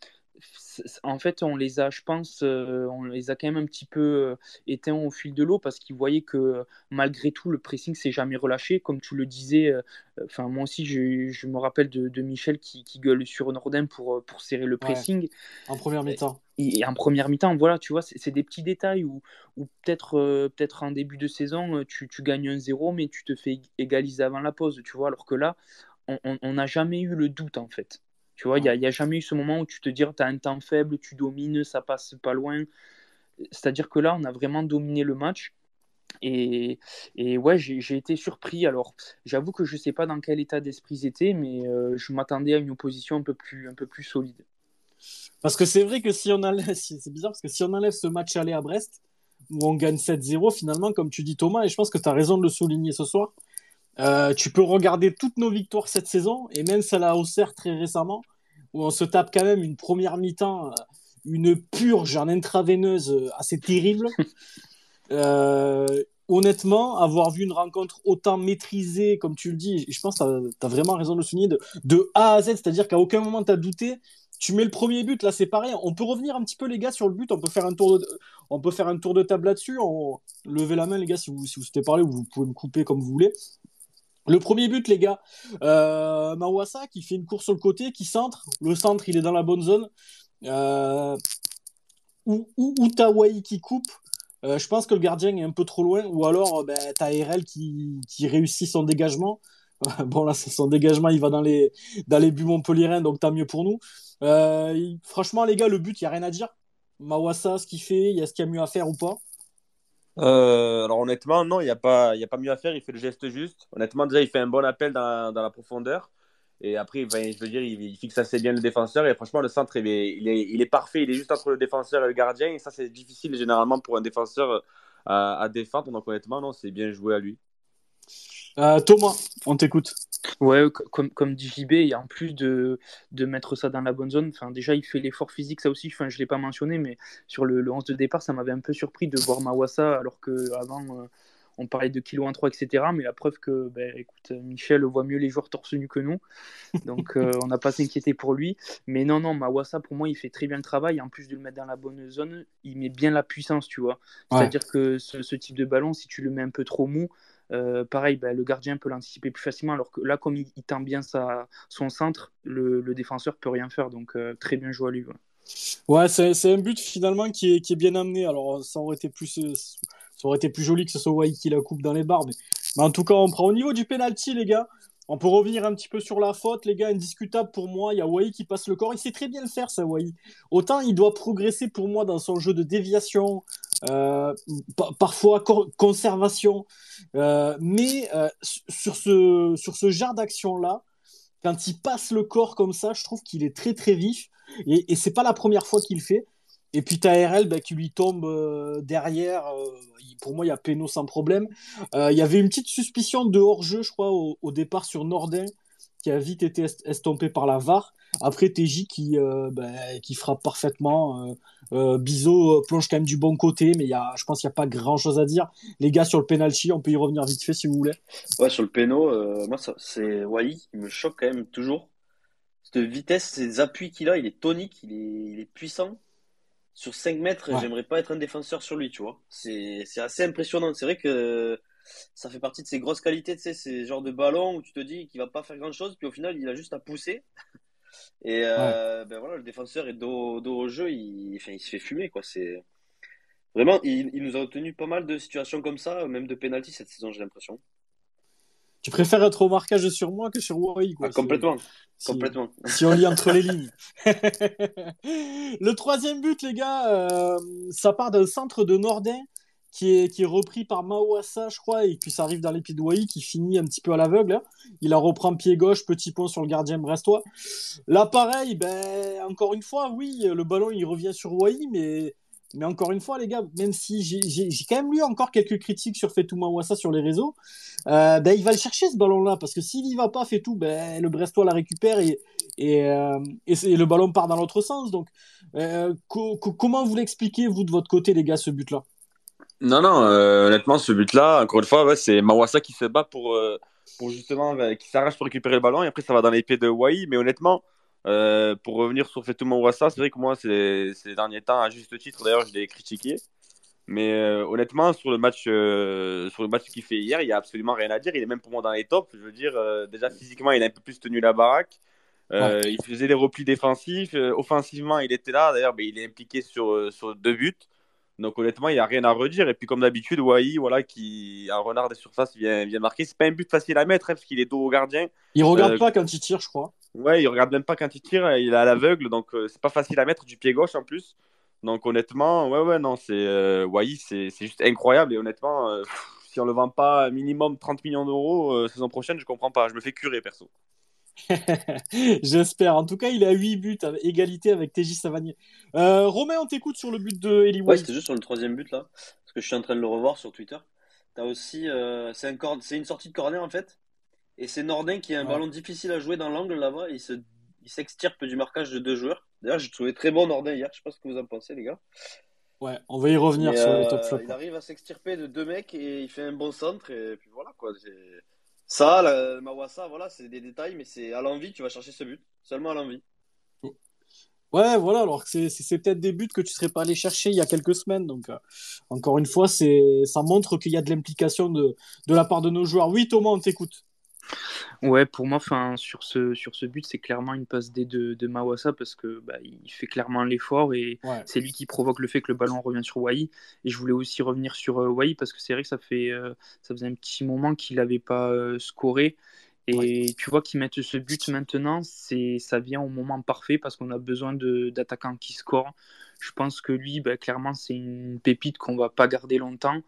en fait, on les a, je pense, euh, on les a quand même un petit peu euh, éteints au fil de l'eau parce qu'ils voyaient que malgré tout, le pressing s'est jamais relâché. Comme tu le disais, euh, moi aussi, je, me rappelle de, Michel qui, gueule sur Nordin pour, pour serrer le pressing. en première mi-temps. Et, en première mi-temps, voilà, tu vois, c'est des petits détails où, peut-être peut-être en début de saison, tu, gagnes un zéro, mais tu te fais égaliser avant la pause, tu vois, alors que là, on n'a jamais eu le doute en fait. Tu vois, il n'y a, jamais eu ce moment où tu te dis, tu as un temps faible, tu domines, ça passe pas loin. C'est-à-dire que là, on a vraiment dominé le match. Et, ouais, j'ai été surpris. Alors, j'avoue que je ne sais pas dans quel état d'esprit ils étaient, mais euh, je m'attendais à une opposition un peu plus, un peu plus solide. Parce que c'est vrai que si on enlève, c'est bizarre parce que si on enlève ce match aller à Brest, où on gagne 7-0, finalement, comme tu dis Thomas, et je pense que tu as raison de le souligner ce soir, euh, tu peux regarder toutes nos victoires cette saison, et même celle à Auxerre très récemment, où on se tape quand même une première mi-temps, euh, une purge en intraveineuse euh, assez terrible. honnêtement, avoir vu une rencontre autant maîtrisée, comme tu le dis, je pense que tu as, vraiment raison de le souligner, de, de A à Z, c'est-à-dire qu'à aucun moment tu as douté. Tu mets le premier but, là c'est pareil. On peut revenir un petit peu, les gars, sur le but. On peut faire un tour de, on peut faire un tour de table là-dessus. On... Levez la main, les gars, si vous, si vous souhaitez parler, ou vous pouvez me couper comme vous voulez. Le premier but, les gars, euh, Mawasa qui fait une course sur le côté, qui centre. Le centre, il est dans la bonne zone. Euh, ou, ou, qui coupe. Euh, je pense que le gardien est un peu trop loin. Ou alors, ben, t'as RL qui, réussit son dégagement. bon, là, son dégagement, il va dans les, dans les buts donc tant mieux pour nous. Euh, franchement, les gars, le but, il n'y a rien à dire. Mawasa, ce qu'il fait, il y a ce qu'il y a mieux à faire ou pas euh, alors honnêtement, non, il n'y a, pas, a pas mieux à faire, il fait le geste juste. Honnêtement, déjà, il fait un bon appel dans, dans la profondeur. Et après, je veux dire, il, fixe assez bien le défenseur. Et franchement, le centre, il est, il, est, il est, parfait. Il est juste entre le défenseur et le gardien. Et ça, c'est difficile généralement pour un défenseur euh, à, à défendre. Donc honnêtement, non, c'est bien joué à lui. Euh, Thomas, on t'écoute. Ouais, comme, comme dit JB, et en plus de, de mettre ça dans la bonne zone, enfin, déjà il fait l'effort physique, ça aussi, enfin, je ne l'ai pas mentionné, mais sur le, le 11 de départ, ça m'avait un peu surpris de voir Mawassa, alors qu'avant euh, on parlait de kilo 1-3, etc. Mais la preuve que, ben, écoute, Michel voit mieux les joueurs torse nu que nous, donc euh, on n'a pas s'inquiéter pour lui. Mais non, non, Mawassa, pour moi, il fait très bien le travail. En plus de le mettre dans la bonne zone, il met bien la puissance, tu vois. C'est-à-dire que ce, ce type de ballon, si tu le mets un peu trop mou, euh, pareil, bah, le gardien peut l'anticiper plus facilement, alors que là, comme il, tend bien sa, son centre, le, défenseur peut rien faire. Donc, euh, très bien joué à lui. Ouais, c'est un but finalement qui est, bien amené. Alors, ça aurait été plus, ça aurait été plus joli que ce soit Wai qui la coupe dans les barres. Mais, en tout cas, on prend au niveau du penalty, les gars. On peut revenir un petit peu sur la faute, les gars, indiscutable pour moi. Il y a Wai qui passe le corps. Il sait très bien le faire, ça, Wai. Autant il doit progresser pour moi dans son jeu de déviation, euh, parfois conservation. Euh, mais euh, sur, ce, sur ce genre d'action-là, quand il passe le corps comme ça, je trouve qu'il est très très vif. Et, et c'est pas la première fois qu'il fait. Et puis TRL bah, qui lui tombe derrière. Pour moi, il y a Peno sans problème. Il y avait une petite suspicion de hors-jeu, je crois, au, départ sur Nordin, qui a vite été estompé par la VAR. Après, TJ qui, bah, qui frappe parfaitement. Bizo plonge quand même du bon côté, mais y a, je pense qu'il n'y a pas grand-chose à dire. Les gars, sur le penalty, on peut y revenir vite fait si vous voulez. Ouais, sur le péno, moi, c'est Wai qui me choque quand même toujours. Cette vitesse, ces appuis qu'il a, il est tonique, il est, il est puissant sur 5 mètres, j'aimerais pas être un défenseur sur lui, tu vois. C'est assez impressionnant. C'est vrai que ça fait partie de ses grosses qualités, tu sais, ces genres de ballons où tu te dis qu'il va pas faire grand chose, puis au final, il a juste à pousser. Et euh, ben voilà, le défenseur est dos, dos au jeu, il, enfin, il se fait fumer, quoi. C'est vraiment, il, il, nous a obtenu pas mal de situations comme ça, même de pénalty cette saison, j'ai l'impression. tu préfères être au marquage sur moi que sur Wai. Ah, complètement. Si, complètement. Si on lit entre les lignes. le troisième but, les gars, euh, ça part d'un centre de Nordin qui est, repris par Mawassa, je crois, et puis ça arrive dans les pieds de Wai qui finit un petit peu à l'aveugle. Hein. Il la reprend pied gauche, petit point sur le gardien brestois. Là, pareil, ben, encore une fois, oui, le ballon il revient sur Wai, mais mais encore une fois, les gars, même si j'ai quand même lu encore quelques critiques sur Fetou Mawassa sur les réseaux, euh, ben, il va le chercher ce ballon-là, parce que s'il y va pas, Fetou, ben, le Brestois la récupère et, et, euh, et, le ballon part dans l'autre sens. Donc, euh, comment vous l'expliquez, vous, de votre côté, les gars, ce but-là? Non, non, honnêtement, ce but-là, encore une fois, ouais, c'est Mawassa qui se bat pour, pour justement, qui s'arrache pour récupérer le ballon, et après, ça va dans les pieds de Wai, mais honnêtement, euh, pour revenir sur Fetou Mawassa, c'est vrai que moi, ces, ces derniers temps, à juste titre, d'ailleurs, je l'ai critiqué. Mais euh, honnêtement, sur le match, euh, sur le match qu'il fait hier, il n'y a absolument rien à dire. Il est même pour moi dans les tops. Je veux dire, déjà physiquement, il a un peu plus tenu la baraque. Il faisait des replis défensifs. offensivement, il était là. D'ailleurs, il est impliqué sur, sur deux buts. Donc honnêtement, il n'y a rien à redire. Et puis comme d'habitude, Wai, voilà, qui un renard des surfaces vient, vient marquer. C'est pas un but facile à mettre hein, parce qu'il est dos au gardien. Il regarde pas quand il tire, je crois. Ouais, il regarde même pas quand il tire, il est à l'aveugle, donc euh, c'est pas facile à mettre du pied gauche en plus. Donc honnêtement, ouais, ouais, non, c'est euh, c'est juste incroyable et honnêtement, euh, si on le vend pas minimum 30 millions d'euros euh, saison prochaine, je comprends pas, je me fais curer perso. J'espère. En tout cas, il a 8 buts, à égalité avec TJ Savanier. Romain, on t'écoute sur le but de Eli Ouais, c'était juste sur le troisième but là, parce que je suis en train de le revoir sur Twitter. As aussi, c'est un une sortie de corner en fait. Et c'est Nordin qui a un ballon difficile à jouer dans l'angle là-bas. Il se, il s'extirpe du marquage de deux joueurs. D'ailleurs, j'ai trouvé très bon Nordin hier. Je sais pas ce que vous en pensez, les gars. Ouais, on va y revenir sur les top flops. Il arrive à s'extirper de deux mecs et il fait un bon centre. Et puis voilà, quoi. Ça, la, Mawassa, voilà, c'est des détails, mais c'est à l'envie, tu vas chercher ce but. Seulement à l'envie. Ouais, voilà, alors que c'est peut-être des buts que tu serais pas allé chercher il y a quelques semaines. Donc, euh, encore une fois, ça montre qu'il y a de l'implication de, de la part de nos joueurs. Oui, Thomas, on t'écoute. Ouais, pour moi, sur ce, sur ce but, c'est clairement une passe D de, de Mawassa parce que bah, il fait clairement l'effort et c'est lui qui provoque le fait que le ballon revient sur Wai. Et je voulais aussi revenir sur euh, Wai parce que c'est vrai que ça, fait, euh, ça faisait un petit moment qu'il n'avait pas euh, scoré. Et tu vois qu'ils mettent ce but maintenant, c'est ça vient au moment parfait parce qu'on a besoin d'attaquants qui scorent. Je pense que lui, bah, clairement, c'est une pépite qu'on va pas garder longtemps.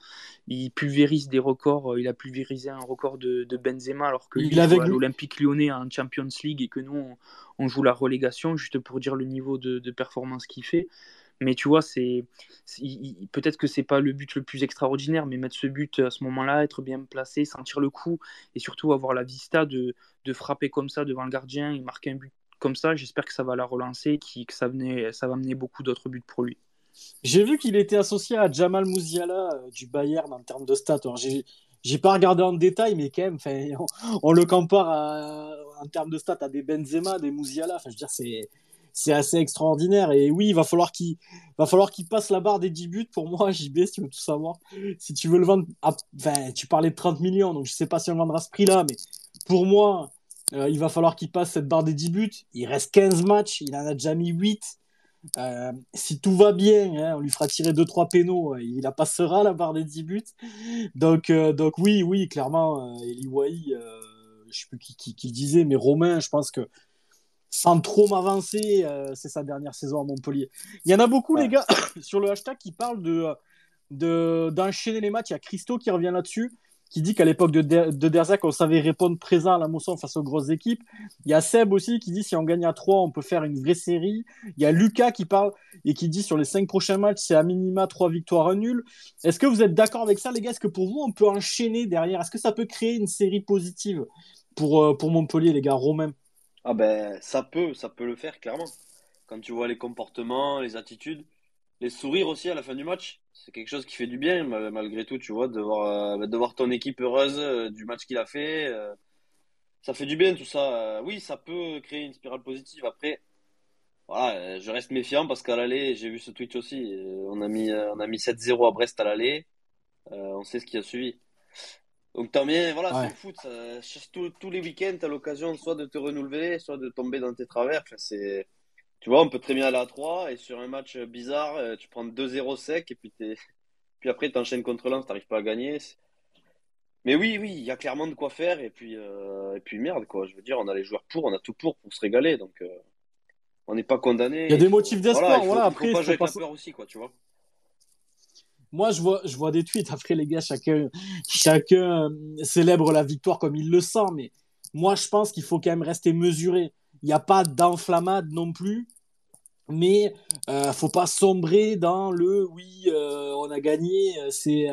Il pulvérise des records. Euh, il a pulvérisé un record de, Benzema alors que lui, il avait l'Olympique lyonnais en Champions League et que nous, on, joue la relégation, juste pour dire le niveau de, performance qu'il fait. Mais tu vois, c'est peut-être que c'est pas le but le plus extraordinaire, mais mettre ce but à ce moment-là, être bien placé, sentir le coup et surtout avoir la vista de, de frapper comme ça devant le gardien et marquer un but comme ça, j'espère que ça va la relancer, que ça, venait, ça va amener beaucoup d'autres buts pour lui. J'ai vu qu'il était associé à Jamal Mouziala euh, du Bayern en termes de stats. j'ai, j'ai pas regardé en détail, mais quand même, on, on le compare en termes de stats à des Benzema, des Mouziala. Enfin, je veux dire, c'est, c'est assez extraordinaire. Et oui, il va falloir qu'il va falloir qu'il passe la barre des 10 buts pour moi, JB, si tu veux tout savoir. Si tu veux le vendre, enfin, tu parlais de 30 millions, donc je sais pas si on le vendra à ce prix-là, mais pour moi, euh, il va falloir qu'il passe cette barre des 10 buts. Il reste 15 matchs, il en a déjà mis 8. Euh, si tout va bien, hein, on lui fera tirer 2-3 pénaux, euh, il la passera la barre des 10 buts. Donc, donc oui, oui, clairement, Eli Wai, je sais plus qui, qui, disait, mais Romain, je pense que sans trop m'avancer, c'est sa dernière saison à Montpellier. Il y en a beaucoup, les gars, sur le hashtag qui parlent de d'enchaîner les matchs. Il y a Christo qui revient là-dessus qui dit qu'à l'époque de, de Derzac, on savait répondre présent à la moisson face aux grosses équipes. Il y a Seb aussi qui dit si on gagne à 3, on peut faire une vraie série. Il y a Lucas qui parle et qui dit sur les 5 prochains matchs, c'est à minima 3 victoires, 1 nul. Est-ce que vous êtes d'accord avec ça, les gars? Est-ce que pour vous, on peut enchaîner derrière? Est-ce que ça peut créer une série positive pour, euh, pour Montpellier, les gars Romain? Ah ben, ça peut, ça peut le faire, clairement. Quand tu vois les comportements, les attitudes, les sourires aussi à la fin du match c'est quelque chose qui fait du bien malgré tout, tu vois, de voir, euh, de voir ton équipe heureuse euh, du match qu'il a fait. Euh, ça fait du bien tout ça. oui, ça peut créer une spirale positive. Après, voilà, je reste méfiant parce qu'à l'aller, j'ai vu ce tweet aussi. on a mis, on a mis 7-0 à Brest à l'aller. on sait ce qui a suivi. Donc tant mieux, voilà, c'est le foot. tous, les week-ends, tu as l'occasion soit de te renouveler, soit de tomber dans tes travers. c'est tu vois, on peut très bien aller à 3 et sur un match bizarre, euh, tu prends 2-0 sec et puis, puis après tu enchaînes contre l'un, tu n'arrives pas à gagner. Mais oui, oui, il y a clairement de quoi faire. Et puis, euh, et puis merde, quoi. Je veux dire, on a les joueurs pour, on a tout pour pour se régaler. Donc, euh, on n'est pas condamné. Il y a des motifs d'espoir. Voilà, après, il faut pas jouer avec la peur aussi, quoi, tu vois. Moi, je vois, je vois des tweets. Après, les gars, chacun, chacun euh, célèbre la victoire comme il le sent. Mais moi, je pense qu'il faut quand même rester mesuré. Il n'y a pas d'enflammade non plus. Mais euh, faut pas sombrer dans le oui, euh, on a gagné, c'est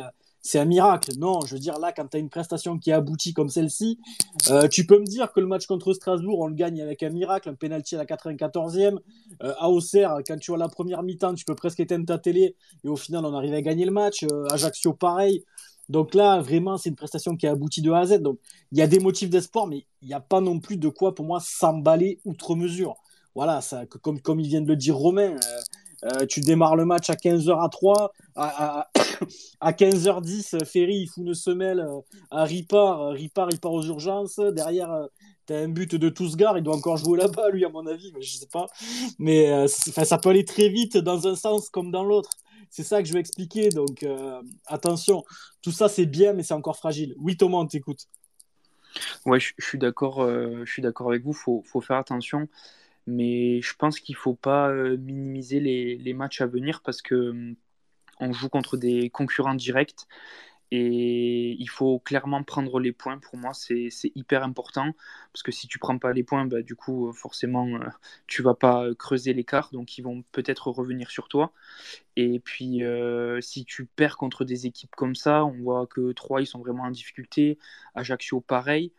c'est un miracle. Non, je veux dire, là, quand tu as une prestation qui aboutit comme celle-ci, euh, tu peux me dire que le match contre Strasbourg, on le gagne avec un miracle, un penalty à la 94e. Euh, à Auxerre, quand tu vois la première mi-temps, tu peux presque éteindre ta télé et au final, on arrive à gagner le match. Euh, Ajaccio, pareil. Donc là, vraiment, c'est une prestation qui a abouti de A à Z. Donc, il y a des motifs d'espoir, mais il n'y a pas non plus de quoi, pour moi, s'emballer outre mesure. Voilà, comme il vient de le dire Romain, euh, tu démarres le match à 15h à 3, à, à, 15h10, Ferry il fout une semelle euh, à Ripard, Ripard il part aux urgences, derrière euh, tu as un but de Tousgar, il doit encore jouer là-bas lui à mon avis, mais je sais pas. Mais ça peut aller très vite dans un sens comme dans l'autre. C'est ça que je veux expliquer, donc attention, tout ça c'est bien mais c'est encore fragile. Oui Thomas, on t'écoute. Ouais, je, suis d'accord, je suis d'accord avec vous. Faut, faut faire attention mais je pense qu'il ne faut pas euh, minimiser les, les, matchs à venir parce que hum, on joue contre des concurrents directs et il faut clairement prendre les points. Pour moi, c'est hyper important parce que si tu prends pas les points, bah, du coup, forcément, euh, tu vas pas creuser l'écart, donc ils vont peut-être revenir sur toi. Et puis, euh, si tu perds contre des équipes comme ça, on voit que 3 ils sont vraiment en difficulté. Ajaccio, pareil.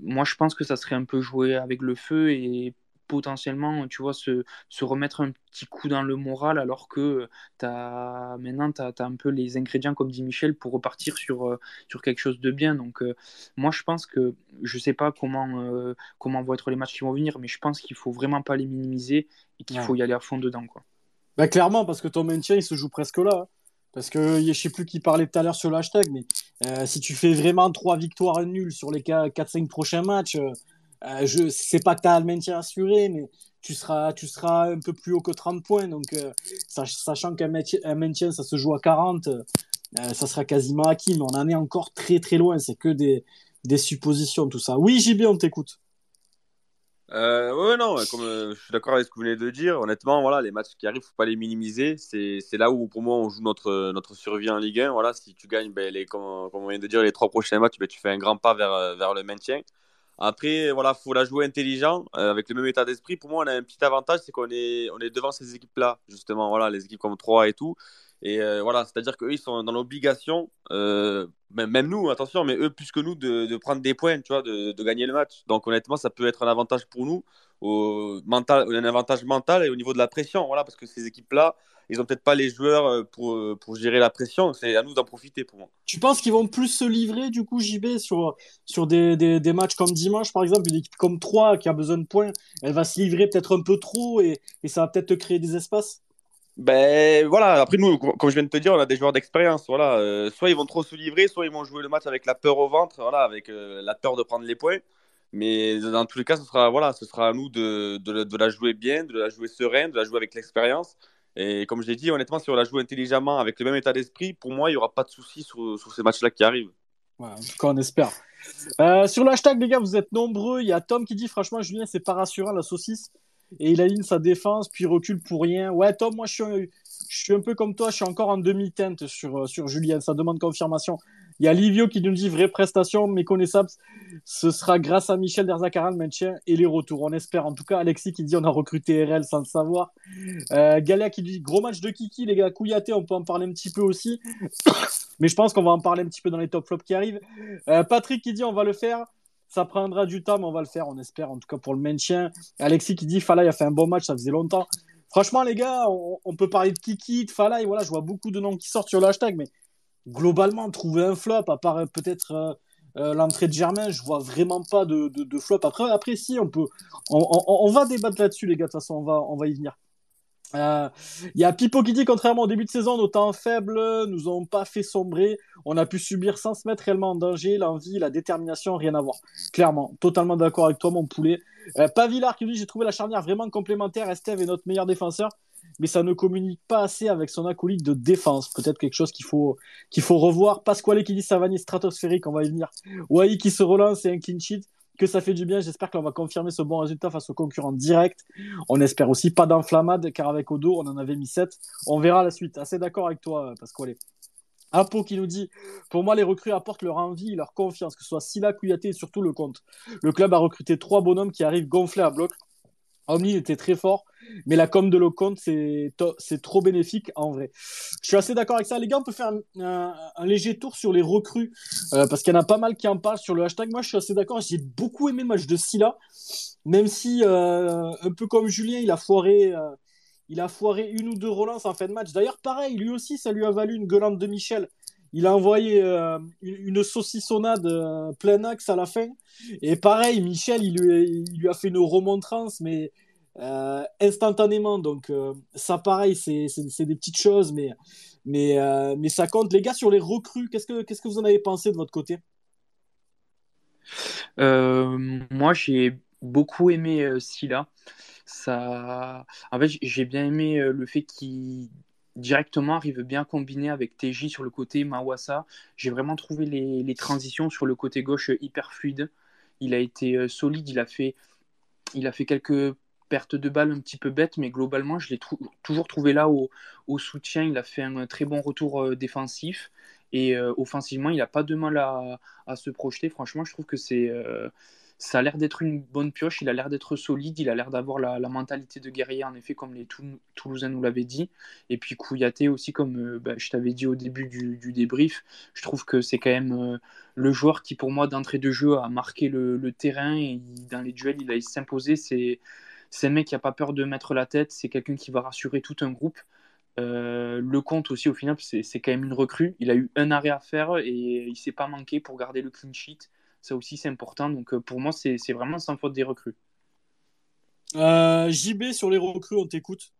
moi, je pense que ça serait un peu jouer avec le feu et potentiellement, tu vois, se, se, remettre un petit coup dans le moral alors que as, maintenant, tu as, un peu les ingrédients, comme dit Michel, pour repartir sur, euh, sur quelque chose de bien. Donc, euh, moi, je pense que je sais pas comment, euh, comment vont être les matchs qui vont venir, mais je pense qu'il faut vraiment pas les minimiser et qu'il faut y aller à fond dedans. Quoi. Bah, clairement, parce que ton maintien, il se joue presque là. Hein. Parce que je sais plus qui parlait tout à l'heure sur le hashtag, mais si tu fais vraiment trois victoires nulles sur les 4-5 prochains matchs, euh, je sais pas que tu as le maintien assuré, mais tu seras, tu seras un peu plus haut que 30 points. Donc, euh, sachant qu'un maintien, ça se joue à 40, euh, ça sera quasiment acquis, mais on en est encore très très loin. C'est que des, des suppositions, tout ça. Oui, JB, on t'écoute. Euh, ouais, non, je suis d'accord avec ce que vous venez de dire. Honnêtement, voilà, les matchs qui arrivent, faut pas les minimiser. C'est, c'est là où, pour moi, on joue notre, notre survie en Ligue 1. Voilà, si tu gagnes, ben, les, comme, comme on vient de dire, les trois prochains matchs, ben, tu fais un grand pas vers, vers le maintien. Après, voilà, faut la jouer intelligent, euh, avec le même état d'esprit. Pour moi, on a un petit avantage, c'est qu'on est, on est devant ces équipes-là, justement, voilà, les équipes comme 3 et tout. Et euh, voilà, c'est-à-dire qu'eux, ils sont dans l'obligation, euh, même, nous, attention, mais eux plus que nous, de, prendre des points, tu vois, de, de, gagner le match. Donc honnêtement, ça peut être un avantage pour nous, au mental, un avantage mental et au niveau de la pression, voilà, parce que ces équipes-là, ils n'ont peut-être pas les joueurs euh, pour, euh, pour gérer la pression. C'est à nous d'en profiter pour moi. Tu penses qu'ils vont plus se livrer, du coup, JB, sur, sur des, des, des, matchs comme dimanche, par exemple, une équipe comme 3 qui a besoin de points, elle va se livrer peut-être un peu trop et, et ça va peut-être te créer des espaces? Ben voilà, après nous, comme je viens de te dire, on a des joueurs d'expérience. Voilà, euh, soit ils vont trop se livrer, soit ils vont jouer le match avec la peur au ventre, voilà, avec la peur de prendre les points. Mais dans tous les cas, ce sera, voilà, ce sera à nous de, de, de, la jouer bien, de la jouer sereine, de la jouer avec l'expérience. Et comme je l'ai dit, honnêtement, si on la joue intelligemment, avec le même état d'esprit, pour moi, il n'y aura pas de souci sur, sur, ces matchs-là qui arrivent. En tout cas, on espère. Euh, sur l'hashtag, les gars, vous êtes nombreux. Il y a Tom qui dit Franchement, Julien, c'est pas rassurant la saucisse. Et il aligne sa défense, puis recule pour rien. Ouais, Tom, moi, je suis, je suis un peu comme toi. Je suis encore en demi-teinte sur, sur Julien. Ça demande confirmation. Il y a Livio qui nous dit vraie prestation méconnaissable. Ce sera grâce à Michel Derzakaran le maintien et les retours. On espère. En tout cas, Alexis qui dit on a recruté RL sans le savoir. Euh, Galia qui dit gros match de Kiki, les gars. Kouyaté, on peut en parler un petit peu aussi. Mais je pense qu'on va en parler un petit peu dans les top flops qui arrivent. Euh, Patrick qui dit on va le faire. Ça prendra du temps, mais on va le faire, on espère, en tout cas pour le maintien. Alexis qui dit Fala, il a fait un bon match, ça faisait longtemps. Franchement, les gars, on, peut parler de Kiki, de Fala, et voilà, je vois beaucoup de noms qui sortent sur le hashtag, mais globalement, trouver un flop, à part euh, peut-être euh, euh, l'entrée de Germain, je vois vraiment pas de, de, flop. Après, après, si, on peut. On, va débattre là-dessus, les gars, de toute façon, on va, on va y venir. Il y a Pipo qui dit, contrairement au début de saison, nos temps faibles nous ont pas fait sombrer. On a pu subir sans se mettre réellement en danger. L'envie, la détermination, rien à voir. Clairement, totalement d'accord avec toi, mon poulet. Euh, Pavillar qui dit, j'ai trouvé la charnière vraiment complémentaire. Esteve est notre meilleur défenseur. Mais ça ne communique pas assez avec son acolyte de défense. Peut-être quelque chose qu'il faut, qu'il faut revoir. Pasquale qui dit Savani stratosphérique, on va y venir. Wai qui se relance et un clean sheet que ça fait du bien. J'espère qu'on va confirmer ce bon résultat face aux concurrents directs. On espère aussi pas d'enflammade, car avec Odo, on en avait mis 7. On verra la suite. Assez d'accord avec toi, Pasquale. Apo qui nous dit Pour moi, les recrues apportent leur envie leur confiance, que ce soit Silla, Kouyaté et surtout le compte. Le club a recruté trois bonhommes qui arrivent gonflés à bloc. Omni était très fort, mais la com de Lecomte, c'est, c'est trop bénéfique en vrai. Je suis assez d'accord avec ça. Les gars, on peut faire un, léger tour sur les recrues, euh, parce qu'il y en a pas mal qui en parlent sur le hashtag. Moi, je suis assez d'accord. J'ai beaucoup aimé le match de Silla, même si, euh, un peu comme Julien, il a foiré. Euh, il a foiré une ou deux relances en fin de match. D'ailleurs, pareil, lui aussi, ça lui a valu une gueulante de Michel. Il a envoyé euh, une, saucissonnade euh, plein axe à la fin. Et pareil, Michel, il lui, a fait une remontrance, mais euh, instantanément. Donc, ça, pareil, c'est des petites choses, mais, mais, mais ça compte. Les gars, sur les recrues, qu'est-ce que, vous en avez pensé de votre côté? Moi, j'ai beaucoup aimé Silla ça en fait j'ai bien aimé le fait qu'il directement arrive bien à combiner avec TJ sur le côté Mawasa. J'ai vraiment trouvé les, transitions sur le côté gauche hyper fluides il a été euh, solide. Il a fait il a fait quelques pertes de balles un petit peu bêtes mais globalement je l'ai toujours trouvé là au, soutien. Il a fait un très bon retour euh, défensif. Et offensivement il n'a pas de mal à, se projeter. Franchement je trouve que c'est ça a l'air d'être une bonne pioche, il a l'air d'être solide, il a l'air d'avoir la, mentalité de guerrier, en effet, comme les Toulousains nous l'avaient dit. Et puis Kouyaté aussi, comme euh, bah, je t'avais dit au début du, débrief, je trouve que c'est quand même euh, le joueur qui, pour moi, d'entrée de jeu, a marqué le, terrain et dans les duels, il a s'imposer. C'est, un mec qui n'a pas peur de mettre la tête, c'est quelqu'un qui va rassurer tout un groupe. Euh, le compte aussi, au final, c'est, c'est quand même une recrue. Il a eu un arrêt à faire et il s'est pas manqué pour garder le clean sheet. Ça aussi, c'est important. Donc, euh, pour moi, c'est vraiment sans faute des recrues. Euh, JB, sur les recrues, on t'écoute.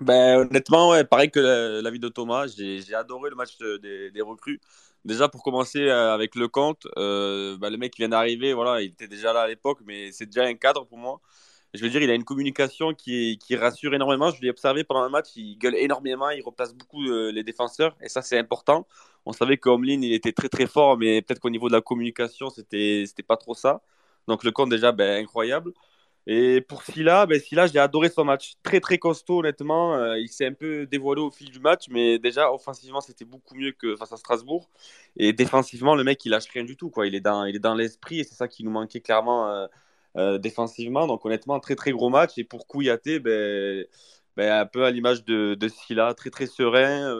Ben, honnêtement, ouais, pareil que la, vie de Thomas, j'ai adoré le match des, recrues. Déjà, pour commencer euh, avec le compte, ben, le mec qui vient d'arriver, voilà, il était déjà là à l'époque, mais c'est déjà un cadre pour moi. Je veux dire, il a une communication qui, rassure énormément. Je l'ai observé pendant le match, il gueule énormément, il replace beaucoup les défenseurs, et ça, c'est important. On savait qu'Homlin, il était très très fort, mais peut-être qu'au niveau de la communication, c'était pas trop ça. Donc le compte déjà, ben, incroyable. Et pour Silla, ben, Silla, j'ai adoré son match. Très très costaud, honnêtement. Euh, il s'est un peu dévoilé au fil du match, mais déjà, offensivement, c'était beaucoup mieux que face à Strasbourg. Et défensivement, le mec, il lâche rien du tout. Quoi. Il est dans, il est dans l'esprit et c'est ça qui nous manquait clairement euh, euh, défensivement. Donc honnêtement, très très gros match. Et pour Kouyaté, ben, ben, un peu à l'image de, de Silla, très très serein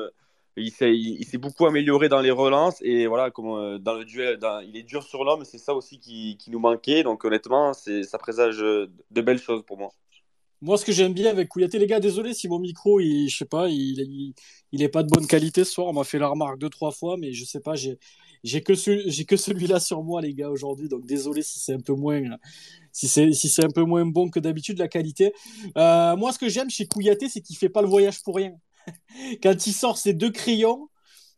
il s'est, il, s'est beaucoup amélioré dans les relances et voilà, comme euh, dans le duel, il est dur sur l'homme, c'est ça aussi qui, qui, nous manquait. Donc honnêtement, c'est, ça présage de belles choses pour moi. Moi, ce que j'aime bien avec Kouyaté, les gars, désolé si mon micro, il, je sais pas, il, il, est pas de bonne qualité ce soir. On m'a fait la remarque deux, trois fois, mais je sais pas, j'ai, j'ai que, celui-là sur moi, les gars, aujourd'hui. Donc désolé si c'est un peu moins, si c'est un peu moins bon que d'habitude, la qualité. Euh, moi, ce que j'aime chez Kouyaté, c'est qu'il fait pas le voyage pour rien. quand il sort ses deux crayons,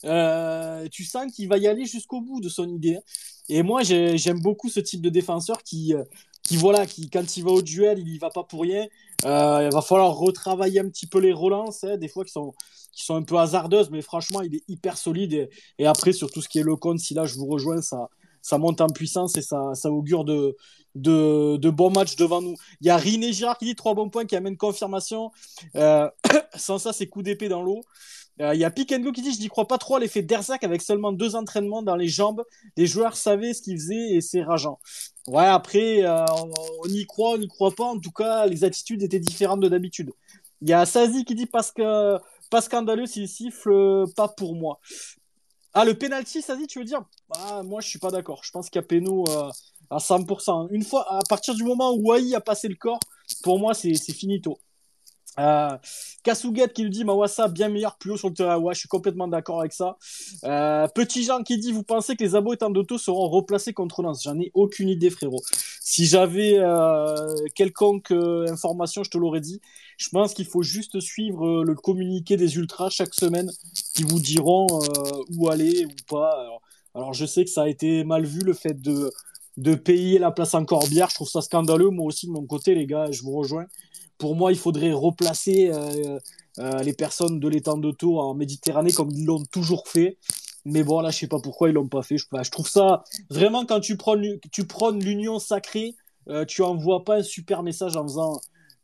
euh, tu sens qu'il va y aller jusqu'au bout de son idée. Et moi, j'aime beaucoup ce type de défenseur qui, euh, qui, voilà, qui, quand il va au duel, il y va pas pour rien. Euh, il va falloir retravailler un petit peu les relances, hein, des fois qui sont, qui sont un peu hasardeuses, mais franchement, il est hyper solide. Et, après, sur tout ce qui est le compte, si là je vous rejoins, ça, ça monte en puissance et ça, augure de, de, de, bons matchs devant nous. Il y a Riné Girard qui dit trois bons points qui amène confirmation. Euh, sans ça, c'est coup d'épée dans l'eau. Euh, il y a Pick qui dit Je n'y crois pas trop à l'effet d'Erzac avec seulement deux entraînements dans les jambes. Les joueurs savaient ce qu'ils faisaient et c'est rageant. Ouais, après, euh, on, y croit, on n'y croit pas. En tout cas, les attitudes étaient différentes de d'habitude. Il y a Sazi qui dit Parce que pas scandaleux s'il siffle, pas pour moi. Ah, le penalty, Sazi, tu veux dire? Ah, Moi, je suis pas d'accord. Je pense qu'il y a Peno à 100%. Une fois, à partir du moment où Wai a passé le corps, pour moi, c'est finito. Euh, Kasuget qui nous dit Mawassa bien meilleur plus haut sur le terrain. Ouais, je suis complètement d'accord avec ça. Euh, Petit Jean qui dit Vous pensez que les abos étant d'auto seront replacés contre Lens? J'en ai aucune idée, frérot. Si j'avais euh, quelconque euh, information, je te l'aurais dit. Je pense qu'il faut juste suivre le communiqué des Ultras chaque semaine qui vous diront où aller ou pas. Alors, alors, je sais que ça a été mal vu le fait de de payer la place en Corbière. Je trouve ça scandaleux. Moi aussi, de mon côté, les gars, je vous rejoins. Pour moi, il faudrait replacer les personnes de l'étang de Tours en Méditerranée comme ils l'ont toujours fait. Mais bon, là, je sais pas pourquoi ils l'ont pas fait. Je, je, trouve ça vraiment quand tu prônes l'union sacrée, tu envoies pas un super message en faisant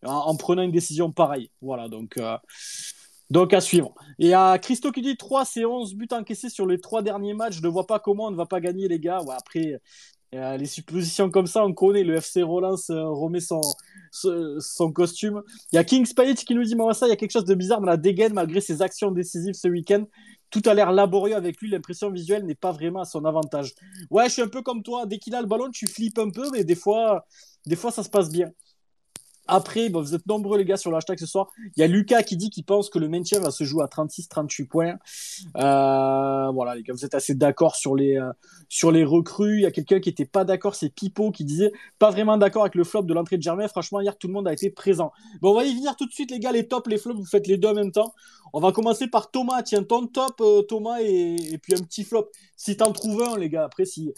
en, prenant une décision pareille. Voilà, donc, euh, donc à suivre. Et à Christo qui dit 3 c'est 11 buts encaissés sur les trois derniers matchs. Je ne vois pas comment on ne va pas gagner, les gars. Après, euh, les suppositions comme ça, on connaît. Le FC Rollins euh, remet son, costume. Il y a King Page qui nous dit ça, il y a quelque chose de bizarre dans la dégaine malgré ses actions décisives ce week-end. Tout a l'air laborieux avec lui, l'impression visuelle n'est pas vraiment à son avantage. Ouais, je suis un peu comme toi. Dès qu'il a le ballon, tu flippes un peu, mais des fois, des fois ça se passe bien. Après, vous êtes nombreux les gars sur le hashtag ce soir. Il y a Lucas qui dit qu'il pense que le maintien va se jouer à 36-38 points. Euh, voilà les gars, vous êtes assez d'accord sur les euh, sur les recrues. Il y a quelqu'un qui était pas d'accord, c'est Pipo qui disait pas vraiment d'accord avec le flop de l'entrée de Germain. Franchement hier tout le monde a été présent. Bon on va y venir tout de suite les gars, les tops, les flops, vous faites les deux en même temps. On va commencer par Thomas. Tiens ton top euh, Thomas et, puis un petit flop. Si t'en trouves un les gars. Après si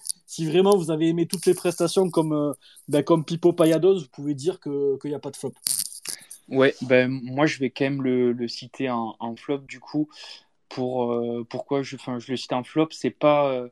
vraiment vous avez aimé toutes les prestations comme ben, comme Pipo Payados, vous pouvez dire qu'il y a pas de flop. Ouais, ben, moi je vais quand même le, citer en, flop du coup. Pour, euh, pourquoi je, je le cite en flop C'est pas, euh,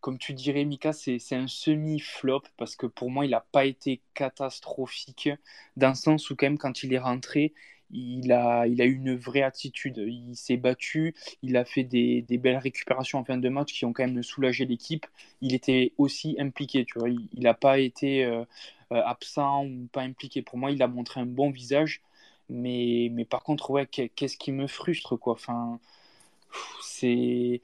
comme tu dirais Mika, c'est un semi-flop parce que pour moi il n'a pas été catastrophique dans le sens où quand même quand il est rentré, il a, il a eu une vraie attitude. Il s'est battu, il a fait des, des, belles récupérations en fin de match qui ont quand même soulagé l'équipe. Il était aussi impliqué, tu vois. Il n'a pas été euh, euh, absent ou pas impliqué. Pour moi, il a montré un bon visage. Mais, mais par contre, ouais, qu'est-ce qui me frustre, quoi? Enfin, c'est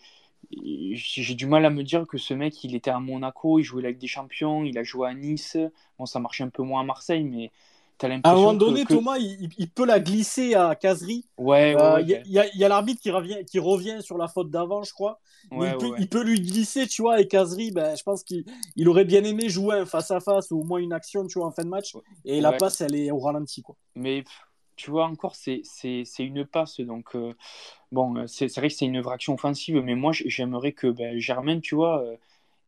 j'ai du mal à me dire que ce mec, il était à Monaco, il jouait avec des champions, il a joué à Nice. Bon, ça marche un peu moins à Marseille, mais à un moment donné, Thomas, il, peut la glisser à Casery. Ouais, euh, Il y a, l'arbitre qui revient, qui revient sur la faute d'avant, je crois. il, peut, lui glisser, tu vois, et Casery, ben, je pense qu'il aurait bien aimé jouer un face-à-face ou au moins une action, tu vois, en fin de match. Et la passe, elle est au ralenti, quoi. Mais tu vois, encore, c'est une passe. Donc, euh, bon, euh, c'est vrai que c'est une vraie action offensive, mais moi, j'aimerais que ben, Germain, tu vois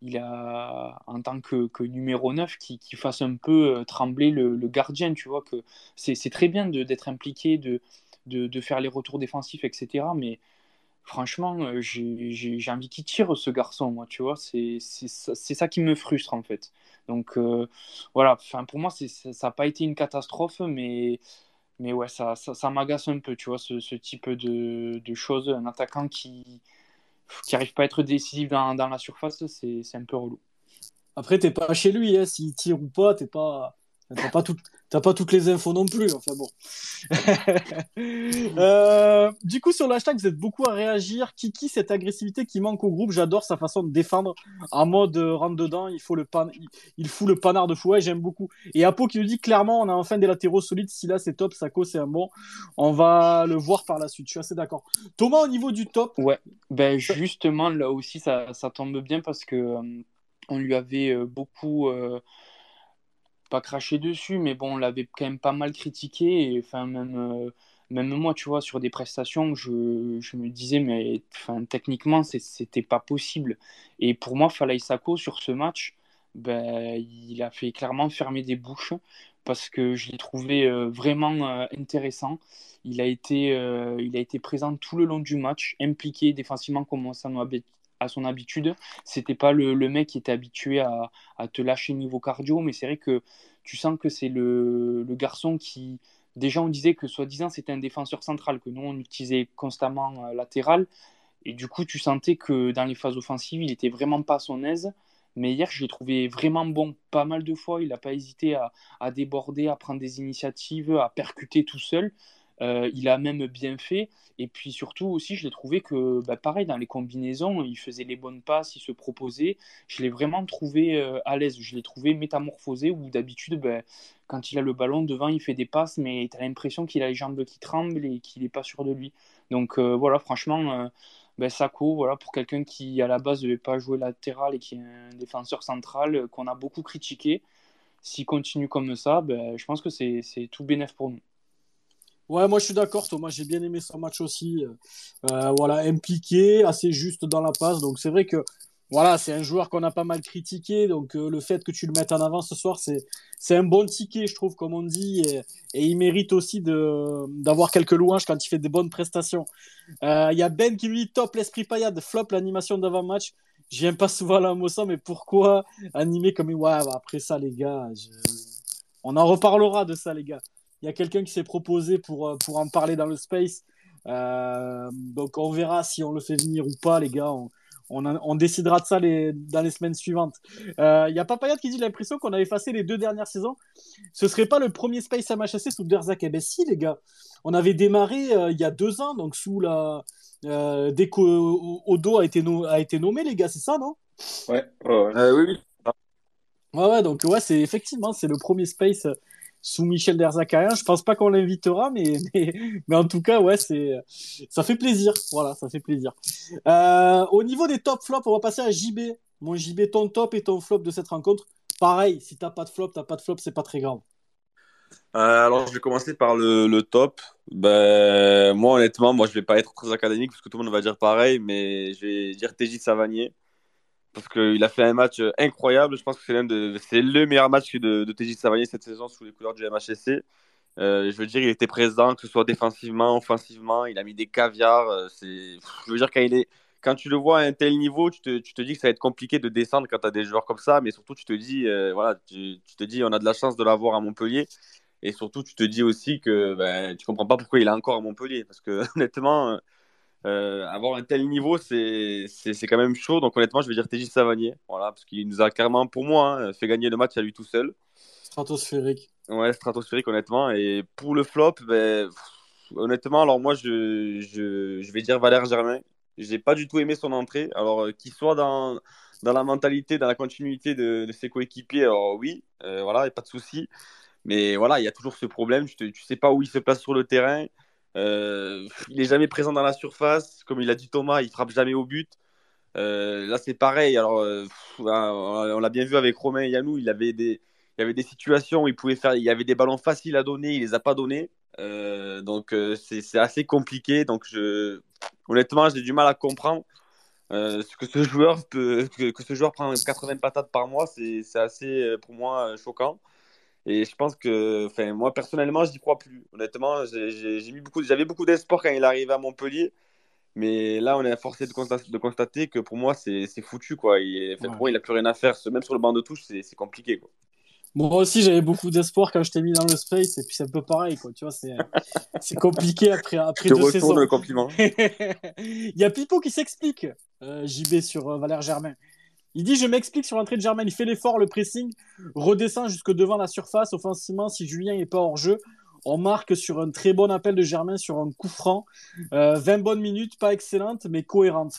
il a, en tant que, numéro 9, qui, fasse un peu euh, trembler le, gardien, tu vois, que c'est très bien d'être impliqué, de, de, faire les retours défensifs, etc. Mais franchement, euh, j'ai envie qu'il tire ce garçon, moi, tu vois, c'est ça qui me frustre, en fait. Donc, euh, voilà, enfin, pour moi, ça n'a pas été une catastrophe, mais, mais ouais, ça, ça, m'agace un peu, tu vois, ce, type de, de choses, un attaquant qui qui n'arrive pas à être décisif dans, dans la surface, c'est un peu relou. Après, t'es pas chez lui, hein. s'il tire ou pas, t'es pas. T'as pas, tout, pas toutes les infos non plus. Enfin bon. euh, du coup, sur l'hashtag, vous êtes beaucoup à réagir. Kiki, cette agressivité qui manque au groupe, j'adore sa façon de défendre en mode euh, rentre dedans. Il faut le pan... il, fout le panard de fou. Ouais, j'aime beaucoup. Et Apo qui nous dit clairement, on a enfin des latéraux solides. Si là c'est top, Sako c'est un bon. On va le voir par la suite. Je suis assez d'accord. Thomas, au niveau du top. Ouais. Ben justement, là aussi, ça, ça tombe bien parce que euh, on lui avait euh, beaucoup pas craché dessus, mais bon, on l'avait quand même pas mal critiqué. Et enfin, même, euh, même moi, tu vois, sur des prestations, je, je me disais, mais enfin, techniquement, c'était pas possible. Et pour moi, Falaï Sako, sur ce match, ben, il a fait clairement fermer des bouches parce que je l'ai trouvé euh, vraiment euh, intéressant. Il a, été, il a été présent tout le long du match, impliqué défensivement comme nous, à son habitude. C'était pas le, mec qui était habitué à, te lâcher niveau cardio, mais c'est vrai que tu sens que c'est le, garçon qui. Déjà, on disait que soi-disant c'était un défenseur central, que nous on utilisait constamment euh, latéral. Et du coup, tu sentais que dans les phases offensives, il était vraiment pas à son aise. Mais hier, je l'ai trouvé vraiment bon pas mal de fois. Il n'a pas hésité à, à, déborder, à prendre des initiatives, à percuter tout seul. Euh, il a même bien fait. Et puis surtout aussi, je l'ai trouvé que, bah, pareil, dans les combinaisons, il faisait les bonnes passes, il se proposait. Je l'ai vraiment trouvé euh, à l'aise. Je l'ai trouvé métamorphosé, où d'habitude, bah, quand il a le ballon devant, il fait des passes, mais tu as l'impression qu'il a les jambes qui tremblent et qu'il n'est pas sûr de lui. Donc euh, voilà, franchement, bah, Sako, voilà, pour quelqu'un qui à la base ne devait pas jouer latéral et qui est un défenseur central, qu'on a beaucoup critiqué, s'il continue comme ça, je pense que c'est tout bénéf pour nous. Ouais, moi je suis d'accord, Thomas. J'ai bien aimé son match aussi. Euh, voilà, impliqué, assez juste dans la passe. Donc c'est vrai que voilà, c'est un joueur qu'on a pas mal critiqué, donc euh, le fait que tu le mettes en avant ce soir, c'est un bon ticket, je trouve, comme on dit, et, il mérite aussi d'avoir quelques louanges quand il fait des bonnes prestations. Euh, Il y a Ben qui lui dit top l'esprit paillade, flop l'animation d'avant-match. Viens pas souvent la Mossa, mais pourquoi animer comme ouais, bah, après ça les gars, on en reparlera de ça les gars. Il y a quelqu'un qui s'est proposé pour pour en parler dans le space. Euh, donc on verra si on le fait venir ou pas les gars. On, on, on, décidera de ça les, dans les semaines suivantes. Il euh, y a Papayat qui dit l'impression qu'on a effacé les deux dernières saisons. Ce serait pas le premier Space MHC sous Derzak Eh ben si, les gars. On avait démarré euh, il y a deux ans, donc sous la. Euh, dès qu'Odo a, été no... a été nommé, les gars, c'est ça, non? Ouais, ouais, ouais. Euh, oui, oui. Ouais, ouais, donc ouais, c'est effectivement, c'est le premier Space sous Michel Derzakarian. Je pense pas qu'on l'invitera, mais, mais, en tout cas, ouais, c'est, ça fait plaisir. Voilà, ça fait plaisir. Euh, au niveau des top flops, on va passer à JB. Mon JB, ton top et ton flop de cette rencontre. Pareil, si t'as pas de flop, t'as pas de flop, c'est pas très grave. Euh, alors, je vais commencer par le, le, top. Ben, moi, honnêtement, moi, je vais pas être très académique parce que tout le monde va dire pareil, mais je vais dire TJ Savanier parce qu'il a fait un match incroyable. Je pense que c'est le meilleur match de, de TJ Savanier cette saison sous les couleurs du MHSC. Euh, je veux dire, il était présent, que ce soit défensivement, offensivement. Il a mis des caviars. Euh, je veux dire, quand tu le vois à un tel niveau, tu te, dis que ça va être compliqué de descendre quand tu as des joueurs comme ça. Mais surtout, tu te dis, euh, voilà, tu, te dis, on a de la chance de l'avoir à Montpellier. Et surtout, tu te dis aussi que ben, tu comprends pas pourquoi il est encore à Montpellier. Parce que honnêtement, euh, avoir un tel niveau, c'est quand même chaud. Donc honnêtement, je vais dire TJ Savanier. Voilà, parce qu'il nous a carrément, pour moi, hein, fait gagner le match à lui tout seul. Stratosphérique. Ouais, stratosphérique, honnêtement. Et pour le flop, ben, pff, honnêtement, alors moi, je, je, je, vais dire Valère Germain. J'ai pas du tout aimé son entrée. Alors, euh, qu'il soit dans, dans la mentalité, dans la continuité de, de ses coéquipiers, alors oui, euh, voilà, il n'y a pas de souci. Mais voilà, il y a toujours ce problème. Tu ne sais pas où il se place sur le terrain. Euh, il est jamais présent dans la surface. Comme il a dit Thomas, il frappe jamais au but. Euh, là, c'est pareil. Alors, euh, on l'a bien vu avec Romain et Yanou. Il avait des, il y avait des situations où il pouvait faire, il y avait des ballons faciles à donner, il les a pas donnés. Donc, c'est assez compliqué. Donc, honnêtement, j'ai du mal à comprendre. Que ce joueur peut, que, ce joueur prend 80 patates par mois, c'est assez pour moi choquant. Et je pense que, enfin, moi personnellement, je n'y crois plus. Honnêtement, j'ai mis beaucoup, j'avais beaucoup d'espoir quand il arrivait à Montpellier. Mais là, on est forcé de constater, de constater que pour moi, c'est foutu. Quoi. Il, enfin, ouais. Pour moi, il n'a plus rien à faire. Même sur le banc de touche, c'est compliqué. Quoi. Moi aussi, j'avais beaucoup d'espoir quand je t'ai mis dans le space. Et puis, c'est un peu pareil. Quoi. Tu vois, c'est compliqué après, après je deux saisons. le compliment. il y a Pipo qui s'explique, euh, JB, sur euh, Valère Germain. Il dit, je m'explique sur l'entrée de Germain. Il fait l'effort, le pressing, redescend jusque devant la surface. Offensivement, si Julien n'est pas hors jeu, on marque sur un très bon appel de Germain, sur un coup franc. Euh, 20 bonnes minutes, pas excellentes, mais cohérentes.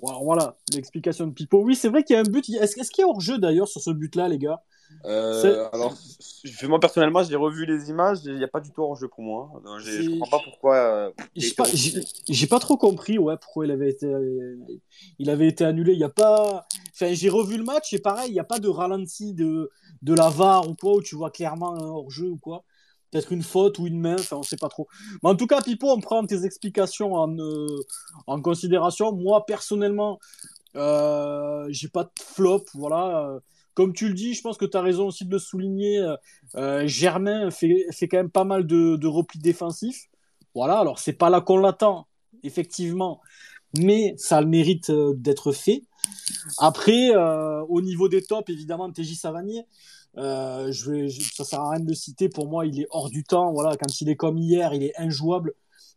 Voilà, l'explication de Pipo. Oui, c'est vrai qu'il y a un but. Est-ce est qu'il y a hors jeu d'ailleurs sur ce but-là, les gars? Euh, alors, moi personnellement, j'ai revu les images, il n'y a pas du tout hors jeu pour moi. Je ne comprends pas pourquoi. Euh, j'ai pas, pas, trop compris, ouais, pourquoi il avait été, il avait été annulé. Il y a pas. Enfin, j'ai revu le match et pareil, il n'y a pas de ralenti de, de la VAR ou quoi où tu vois clairement un hors jeu ou quoi. Peut-être une faute ou une main, enfin, on sait pas trop. Mais en tout cas, Pipo, on prend tes explications en, euh, en considération. Moi, personnellement, euh, j'ai pas de flop, voilà comme tu le dis, je pense que tu as raison aussi de le souligner. Euh, Germain fait, quand même pas mal de, de replis défensifs. Voilà, alors c'est pas là qu'on l'attend, effectivement, mais ça a le mérite euh, d'être fait. Après, euh, au niveau des tops, évidemment, TJ Savanier, euh, je vais, ça sert à rien de le citer. Pour moi, il est hors du temps. Voilà, quand il est comme hier, il est injouable.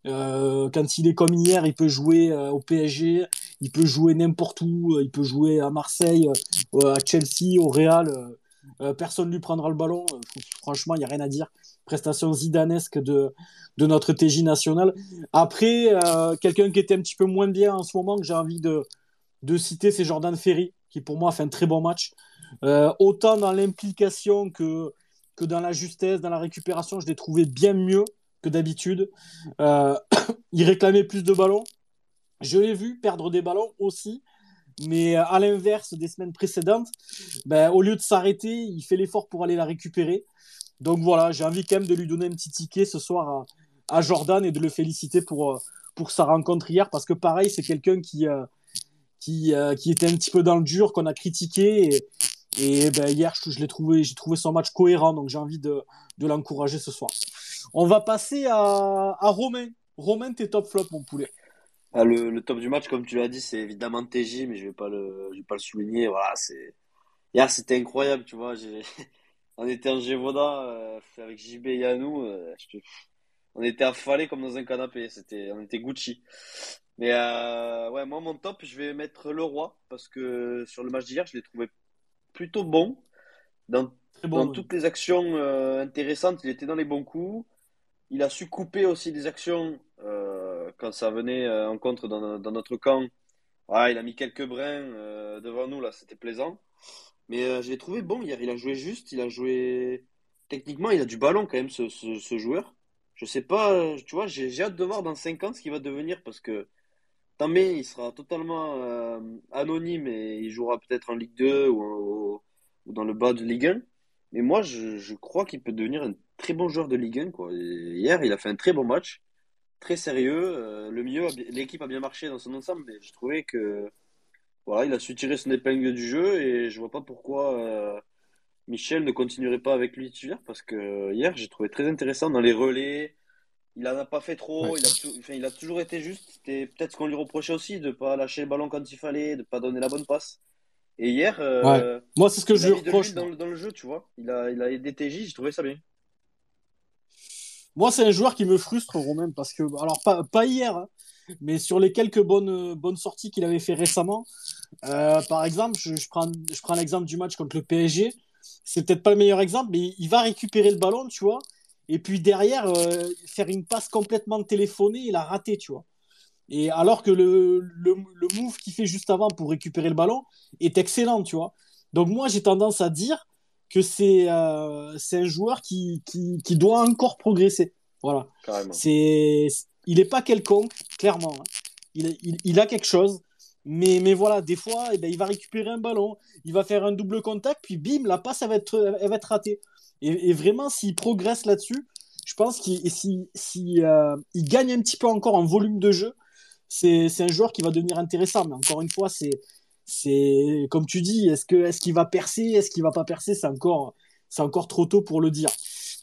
Euh, quand il est comme hier, il peut jouer euh, au PSG, il peut jouer n'importe où, il peut jouer à Marseille, euh, à Chelsea, au Real. personne ne lui prendra le ballon. franchement, il n'y a rien à dire. Prestation zidanesque de, de notre TJ national. Après, quelqu'un qui était un petit peu moins bien en ce moment, que j'ai envie de, de citer, c'est Jordan Ferry, qui pour moi fait un très bon match. autant dans l'implication que, que dans la justesse, dans la récupération, je l'ai trouvé bien mieux que d'habitude. Euh, il réclamait plus de ballons. Je l'ai vu perdre des ballons aussi. Mais à l'inverse des semaines précédentes, ben, au lieu de s'arrêter, il fait l'effort pour aller la récupérer. Donc voilà, j'ai envie quand même de lui donner un petit ticket ce soir à, Jordan et de le féliciter pour, pour sa rencontre hier. Parce que pareil, c'est quelqu'un qui, euh, qui, euh, était un petit peu dans le dur, qu'on a critiqué. Et, ben, hier, je, je l'ai trouvé, j'ai trouvé son match cohérent, donc j'ai envie de l'encourager ce soir. On va passer à, à Romain. Romain, t'es top flop, mon poulet. Ah, le, le top du match, comme tu l'as dit, c'est évidemment TJ, mais je vais pas le, je vais pas le souligner. Voilà, c'est hier, c'était incroyable, tu vois. J'ai... On était en Gévaudan euh, avec JB et Yanou. euh, je On était affalés comme dans un canapé. C'était, on était Gucci. Mais euh, ouais, moi mon top, je vais mettre Leroy parce que sur le match d'hier, je l'ai trouvé plutôt bon dans toutes les actions euh, intéressantes. Il était dans les bons coups. Il a su couper aussi des actions euh, quand ça venait euh, en contre dans, dans notre camp. Ouais, il a mis quelques brins euh, devant nous là, c'était plaisant. Mais je l'ai trouvé bon hier. Il a joué juste, il a joué techniquement, il a du ballon quand même ce, ce, joueur. Je sais pas, tu vois, j'ai hâte de voir dans 5 ans ce qu'il va devenir parce que Tambay, il sera totalement anonyme et il jouera peut-être en Ligue 2 ou, ou dans le bas de Ligue 1. Mais moi, je, je crois qu'il peut devenir un très bon joueur de Ligue 1, quoi. Hier, il a fait un très bon match, très sérieux. euh, le milieu, l'équipe a bien marché dans son ensemble, mais je trouvais que voilà, il a su tirer son épingle du jeu et je vois pas pourquoi euh, Michel ne continuerait pas avec lui titulaire parce que hier, j'ai trouvé très intéressant dans les relais. Il en a pas fait trop, Ouais. il a, tou- enfin, il a toujours été juste. C'était peut-être ce qu'on lui reprochait aussi, de pas lâcher le ballon quand il fallait, de pas donner la bonne passe. Et hier, euh, Moi, c'est ce que je lui reproche. dans, le- dans le jeu, tu vois. Il a, il a aidé TJ, j'ai trouvé ça bien. Moi, c'est un joueur qui me frustre, Romain, parce que, alors, pas, hier, hein, mais sur les quelques bonnes, sorties qu'il avait fait récemment, euh, par exemple, je, prends, l'exemple du match contre le PSG. C'est peut-être pas le meilleur exemple, mais il va récupérer le ballon, tu vois, et puis derrière, euh, faire une passe complètement téléphonée, il a raté, tu vois. Et alors que le, le move qu'il fait juste avant pour récupérer le ballon est excellent, tu vois. Donc moi, j'ai tendance à dire que c'est euh, c'est un joueur qui, qui, qui doit encore progresser. Voilà. C'est, il est pas quelconque, clairement. hein. Il, il, il a quelque chose. Mais, mais voilà, des fois, eh ben, il va récupérer un ballon, il va faire un double contact, puis bim, la passe, elle va être, elle va être ratée. Et, et vraiment, s'il progresse là-dessus, je pense qu'il si, si, euh, il gagne un petit peu encore en volume de jeu, c'est un joueur qui va devenir intéressant. Mais encore une fois, c'est c'est comme tu dis, est-ce que est-ce qu'il va percer, est-ce qu'il va pas percer, c'est encore c'est encore trop tôt pour le dire.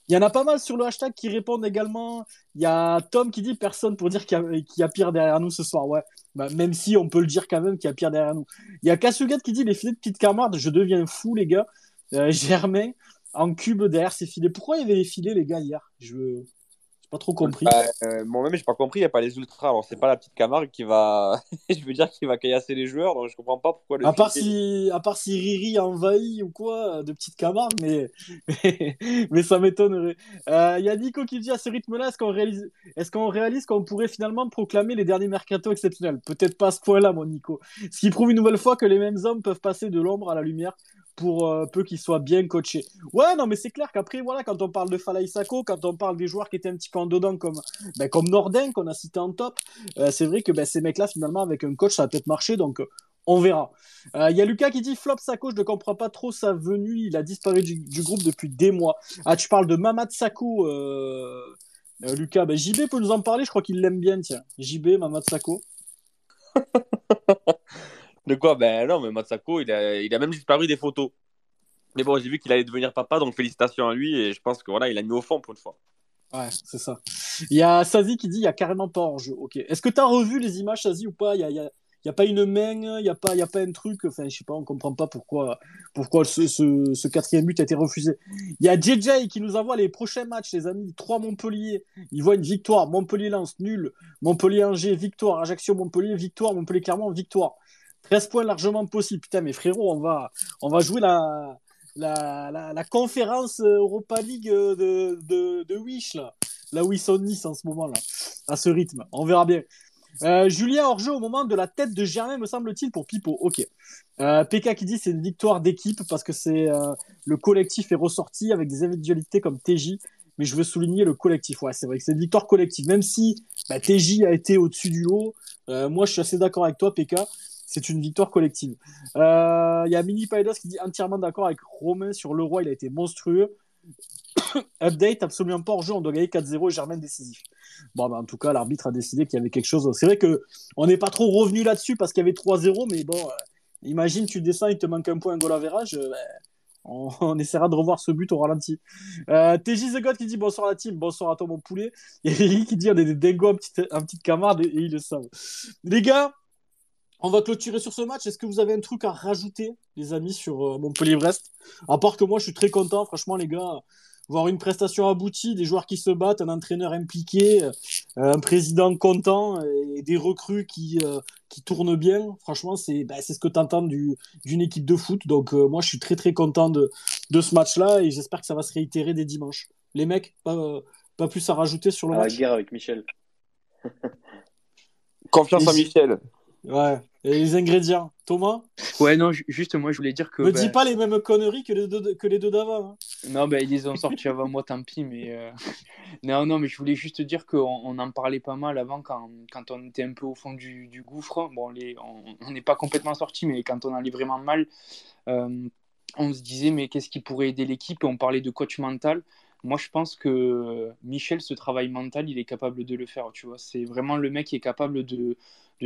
Il y en a pas mal sur le hashtag qui répondent également. Il y a Tom qui dit personne pour dire qu'il y, a- pire derrière nous ce soir. Ouais, bah, même si on peut le dire quand même qu'il y a pire derrière nous. Il y a Kasugat qui dit les filets de petite camarade, je deviens fou les gars. Euh, Germain en cube derrière ses filets. Pourquoi il y avait les filets les gars hier? Je pas trop compris. Bah, euh, Moi-même, j'ai pas compris, il n'y a pas les ultras. Alors, c'est pas la petite Camargue qui va. je veux dire, qui va caillasser les joueurs. Donc, je comprends pas pourquoi le. À part, si, à part si Riri a envahi ou quoi, de petites camarades, mais, mais, mais ça m'étonnerait. Euh, Il y a Nico qui dit à ce rythme-là, est-ce qu'on réalise, est-ce qu'on réalise qu'on pourrait finalement proclamer les derniers mercato exceptionnels? Peut-être pas à ce point-là, mon Nico. Ce qui prouve une nouvelle fois que les mêmes hommes peuvent passer de l'ombre à la lumière pour euh, peu qu'ils soient bien coachés. Ouais, non, mais c'est clair qu'après, voilà, quand on parle de Falaï Sako, quand on parle des joueurs qui étaient un petit peu en dedans, comme, ben, comme Nordin, qu'on a cité en top, euh, c'est vrai que ben, ces mecs-là, finalement, avec un coach, ça va peut-être marcher, donc euh, on verra. Il y a Lucas qui dit Flop Sako, je ne comprends pas trop sa venue, il a disparu du, groupe depuis des mois. Ah, tu parles de Mamad Sako, Lucas. Ben, JB peut nous en parler, je crois qu'il l'aime bien, tiens. JB, Mamad Sako. De quoi? Ben non, mais Matsako, il a, il a même disparu des photos. Mais bon, j'ai vu qu'il allait devenir papa, donc félicitations à lui. Et je pense que voilà, il a mis au fond pour une fois. Ouais, c'est ça. Il y a Sazi qui dit il y a carrément pas hors jeu. Ok. Est-ce que tu as revu les images, Sazi, ou pas? Il y a, a- pas une main, il y a pas, a pas un truc? Enfin, je sais pas, on comprend pas pourquoi, pourquoi ce, ce, quatrième but a été refusé. Il y a JJ qui nous envoie les prochains matchs, les amis. 3 Montpellier. Il voit une victoire. Montpellier-Lens, nul. Montpellier-Angers, victoire. Ajaccio-Montpellier, victoire. Montpellier-Clermont, victoire. 13 points largement possible. Putain, mais frérot, on va, on va jouer la, la, la, conférence Europa League de, de, de Wish, là. Là où ils sont Nice en ce moment, là. À ce rythme. On verra bien. Euh, Julien jeu au moment de la tête de Germain, me semble-t-il, pour Pipo. Ok. Euh, PK qui dit c'est une victoire d'équipe parce que c'est euh, le collectif est ressorti avec des individualités comme TJ. Mais je veux souligner le collectif. Ouais, c'est vrai que c'est une victoire collective. Même si bah, TJ a été au-dessus du lot, euh, moi je suis assez d'accord avec toi, PK. C'est une victoire collective. Euh, Il y a Mini Paidos qui dit entièrement d'accord avec Romain sur le roi. Il a été monstrueux. Update, absolument pas hors-jeu, on doit gagner 4-0 et Germain décisif. Bon, bah, en tout cas, l'arbitre a décidé qu'il y avait quelque chose. C'est vrai que on n'est pas trop revenu là-dessus parce qu'il y avait 3-0, mais bon, euh, imagine, tu descends, il te manque un point, un goal à verrage. Euh, bah, on, essaiera de revoir ce but au ralenti. Euh, TJ The God qui dit bonsoir à la team, bonsoir à toi mon poulet. Et Eric qui dit on est des dingos en petite, camarade et, ils le savent. Les gars, on va clôturer sur ce match. Est-ce que vous avez un truc à rajouter, les amis, sur euh, Montpellier-Brest À part que moi, je suis très content, franchement, les gars voir une prestation aboutie, des joueurs qui se battent, un entraîneur impliqué, euh, un président content et des recrues qui, euh, qui tournent bien. Franchement, c'est bah, ce que tu entends d'une équipe de foot. Donc, euh, moi, je suis très, très content de, de ce match-là et j'espère que ça va se réitérer dès dimanche. Les mecs, pas, pas plus à rajouter sur le à match? la guerre avec Michel. Confiance en Michel. Ouais. Et les ingrédients. Thomas? Ouais, non, juste moi, je voulais dire que. Me bah, dis pas les mêmes conneries que les deux, que les deux d'avant. hein. Non, bah, ils les ont sortis avant moi, tant pis, mais. euh, Non, non, mais je voulais juste dire qu'on on en parlait pas mal avant quand, quand on était un peu au fond du, du gouffre. Bon, les... on on n'est pas complètement sorti, mais quand on allait vraiment mal, euh, on se disait, mais qu'est-ce qui pourrait aider l'équipe? Et on parlait de coach mental. Moi, je pense que Michel, ce travail mental, il est capable de le faire. Tu vois, c'est vraiment le mec qui est capable de,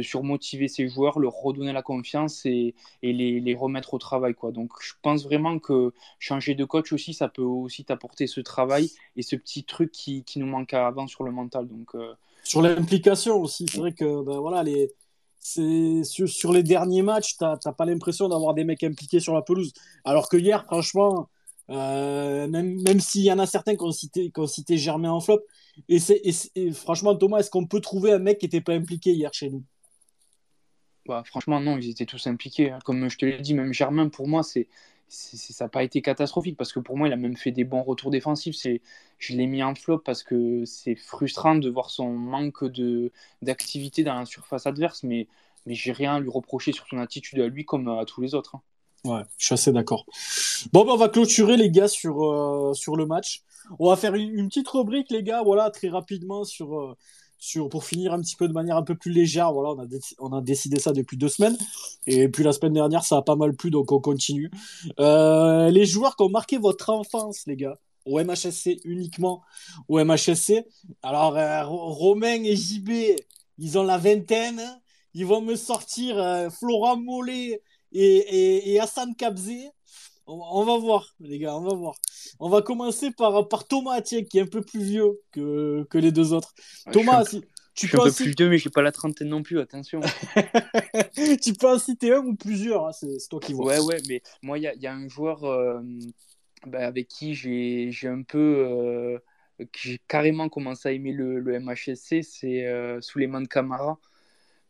surmotiver ses joueurs, leur redonner la confiance et, les, remettre au travail. Donc, je pense vraiment que changer de coach aussi, ça peut aussi t'apporter ce travail et ce petit truc qui, nous manquait avant sur le mental. Donc, euh, Sur l'implication aussi, c'est vrai que ben, voilà, les... sur, sur les derniers matchs, t'as t'as pas l'impression d'avoir des mecs impliqués sur la pelouse. Alors que hier, franchement, euh, même, même s'il y en a certains qui ont cité, Germain en flop, et, c'est- et franchement, Thomas, est-ce qu'on peut trouver un mec qui n'était pas impliqué hier chez nous? Bah, franchement, non, ils étaient tous impliqués. hein. Comme je te l'ai dit, même Germain, pour moi, c'est, c'est- ça n'a pas été catastrophique parce que pour moi, il a même fait des bons retours défensifs. C'est, je l'ai mis en flop parce que c'est frustrant de voir son manque d'activité dans la surface adverse, mais, mais j'ai rien à lui reprocher sur son attitude à lui comme à tous les autres. hein. Ouais, je suis assez d'accord. Bon, ben, on va clôturer, les gars, sur, euh, sur le match. On va faire une, petite rubrique, les gars, voilà, très rapidement, sur, euh, sur, pour finir un petit peu de manière un peu plus légère. Voilà, on a, on a décidé ça depuis deux semaines. Et puis la semaine dernière, ça a pas mal plu, donc on continue. Euh, les joueurs qui ont marqué votre enfance, les gars, au MHSC uniquement, au MHSC. Alors, Ro- Romain et JB, ils ont la vingtaine. Ils vont me sortir Florent Mollet et, et, et Hassan Kabzé. On, on va voir, les gars, on va voir. On va commencer par, par Thomas, tiens, qui est un peu plus vieux que, que les deux autres. Ouais, Thomas, je suis un, si, je tu suis un peu plus vieux, mais j'ai pas la trentaine non plus, attention. tu peux en citer un ou plusieurs, hein, c'est toi qui vois. Ouais, ouais, mais moi, il y a, y a un joueur euh, bah, avec qui j'ai un peu. euh, j'ai carrément commencé à aimer le, le MHSC, c'est euh, Souleymane Camara.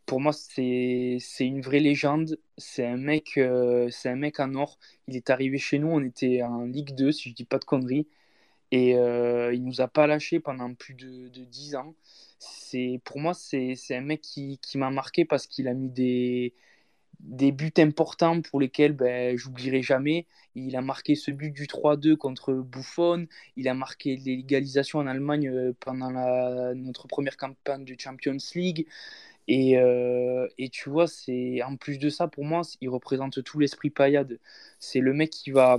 Pour moi, c'est une vraie légende. C'est un mec, euh, un mec en or. Il est arrivé chez nous, on était en Ligue 2, si je dis pas de conneries. Et euh, il nous a pas lâché pendant plus de, de 10 ans. Pour moi, c'est un mec qui, qui m'a marqué parce qu'il a mis des, des buts importants pour lesquels ben, j'oublierai jamais. Il a marqué ce but du 3-2 contre Buffon. Il a marqué l'égalisation en Allemagne euh, pendant notre première campagne de Champions League. Et, euh, et tu vois, c'est en plus de ça, pour moi, il représente tout l'esprit paillade. C'est le mec qui va,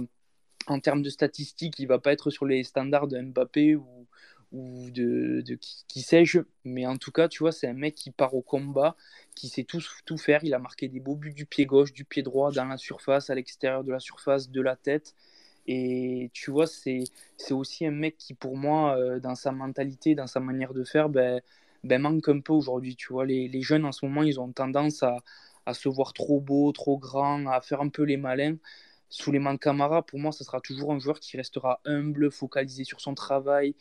en termes de statistiques, il va pas être sur les standards de Mbappé ou, ou de, de qui, sais-je. Mais en tout cas, tu vois, c'est un mec qui part au combat, qui sait tout, tout faire. Il a marqué des beaux buts du pied gauche, du pied droit, dans la surface, à l'extérieur de la surface, de la tête. Et tu vois, c'est c'est aussi un mec qui, pour moi, euh, dans sa mentalité, dans sa manière de faire, ben, ben manque un peu aujourd'hui. Tu vois, les, les jeunes en ce moment, ils ont tendance à, à se voir trop beau, trop grand, à faire un peu les malins. Souleymane Camara, pour moi, ce sera toujours un joueur qui restera humble, focalisé sur son travail,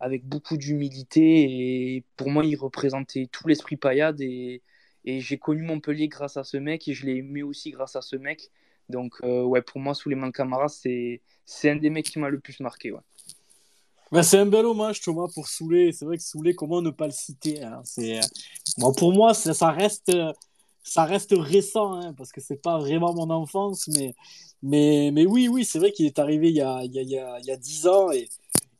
avec beaucoup d'humilité. Et pour moi, il représentait tout l'esprit paillade. Et, et j'ai connu Montpellier grâce à ce mec et je l'ai aimé aussi grâce à ce mec. Donc, euh, pour moi, Souleymane Camara, c'est c'est un des mecs qui m'a le plus marqué. Ben, c'est un bel hommage, Thomas, pour Soulé. C'est vrai que Soulé, comment ne pas le citer hein? C'est, euh, bon, Pour moi, ça, reste, euh, ça reste récent, hein, parce que c'est pas vraiment mon enfance, mais, mais, mais oui, oui, c'est vrai qu'il est arrivé il y a, il y a, il y a, il y a 10 ans et,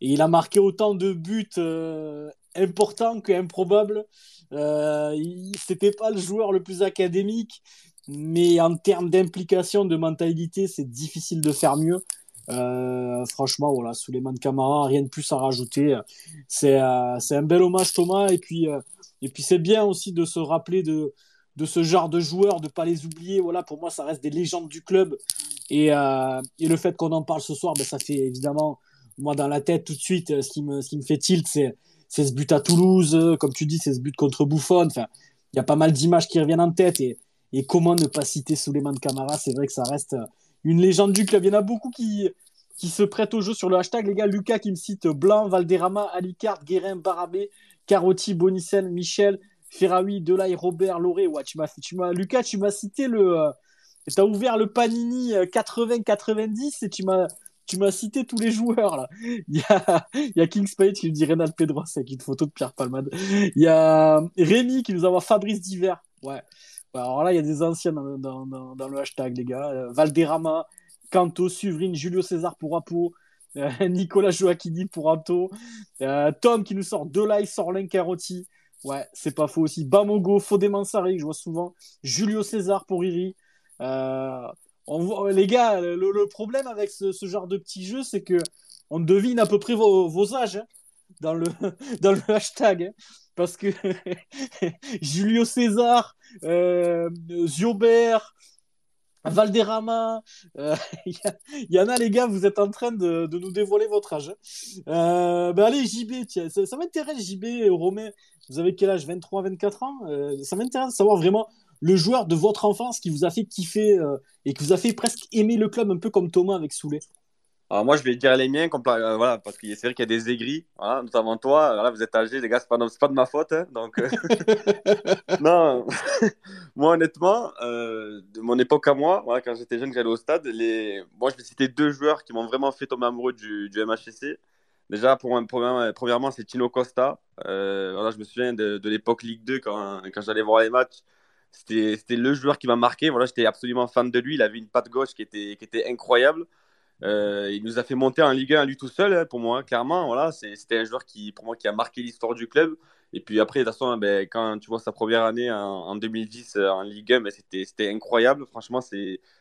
il a marqué autant de buts euh, importants qu'improbables. Euh, c'était pas le joueur le plus académique, mais en termes d'implication, de mentalité, c'est difficile de faire mieux. Euh, franchement, voilà, Suleiman Camara, rien de plus à rajouter. C'est euh, un bel hommage, Thomas. Et puis, euh, et puis c'est bien aussi de se rappeler de, de ce genre de joueurs, de pas les oublier. Voilà, pour moi, ça reste des légendes du club. Et, et le fait qu'on en parle ce soir, ben, ça fait évidemment, moi, dans la tête, tout de suite, ce qui me, ce qui me fait tilt, c'est ce but à Toulouse, comme tu dis, c'est ce but contre Buffon. Enfin, il y a pas mal d'images qui reviennent en tête. Et, et comment ne pas citer Suleiman Camara? C'est vrai que ça reste une légende du club. Il y en a beaucoup qui, qui se prêtent au jeu sur le hashtag. Les gars, Lucas qui me cite Blanc, Valderrama, Alicard, Guérin, Barabé, Carotti, Bonicel, Michel, Ferraoui, Delay, Robert, Loré. Ouais, tu m'as, tu Lucas, tu m'as cité le. Euh, tu as ouvert le Panini 80-90 et tu m'as, tu m'as cité tous les joueurs là. Il y a, a King Spade qui nous dit Reynald Pedros avec une photo de Pierre Palmade. Il y a Rémi qui nous envoie Fabrice Diver. Ouais. Alors là, il y a des anciens dans, le hashtag, les gars. Euh, Valderrama, Canto, Suvrine, Julio César pour Apo, euh, Nicolas Joachini pour Anto, euh, Tom qui nous sort Delay, Sorlin, Carotti. Ouais, c'est pas faux aussi. Bamogo, Fodé Mansari, que je vois souvent. Julio César pour Iri. Les gars, le, problème avec ce, genre de petit jeu, c'est que on devine à peu près vos, âges hein, dans, le, dans le hashtag. Hein, parce que Julio César, euh, Ziobert, Valderrama, il euh, y, en a les gars, vous êtes en train de, nous dévoiler votre âge. Euh, ben allez, JB, tiens, ça, m'intéresse, JB, Romain, vous avez quel âge? 23, 24 ans? Ça m'intéresse de savoir vraiment le joueur de votre enfance qui vous a fait kiffer et qui vous a fait presque aimer le club, un peu comme Thomas avec Soulet. Alors moi, je vais dire les miens, euh, voilà, parce que c'est vrai qu'il y a des aigris, voilà, notamment toi. Voilà, vous êtes âgé, les gars, c'est pas, pas de ma faute. Hein, donc, euh... non, moi, honnêtement, euh, de mon époque à moi, voilà, quand j'étais jeune, j'allais au stade, les... moi, je vais citer deux joueurs qui m'ont vraiment fait tomber amoureux du, du MHSC. Déjà, pour, premièrement, premièrement c'est Tino Costa. Voilà, je me souviens de, de l'époque Ligue 2, quand, quand j'allais voir les matchs. C'était le joueur qui m'a marqué. Voilà, j'étais absolument fan de lui. Il avait une patte gauche qui était, qui était incroyable. Euh, il nous a fait monter en Ligue 1 lui tout seul, hein, pour moi, clairement. Voilà, c'était un joueur qui, pour moi, qui a marqué l'histoire du club. Et puis après, de toute façon, ben, quand tu vois sa première année en, en 2010 euh, en Ligue 1, ben, c'était incroyable. Franchement,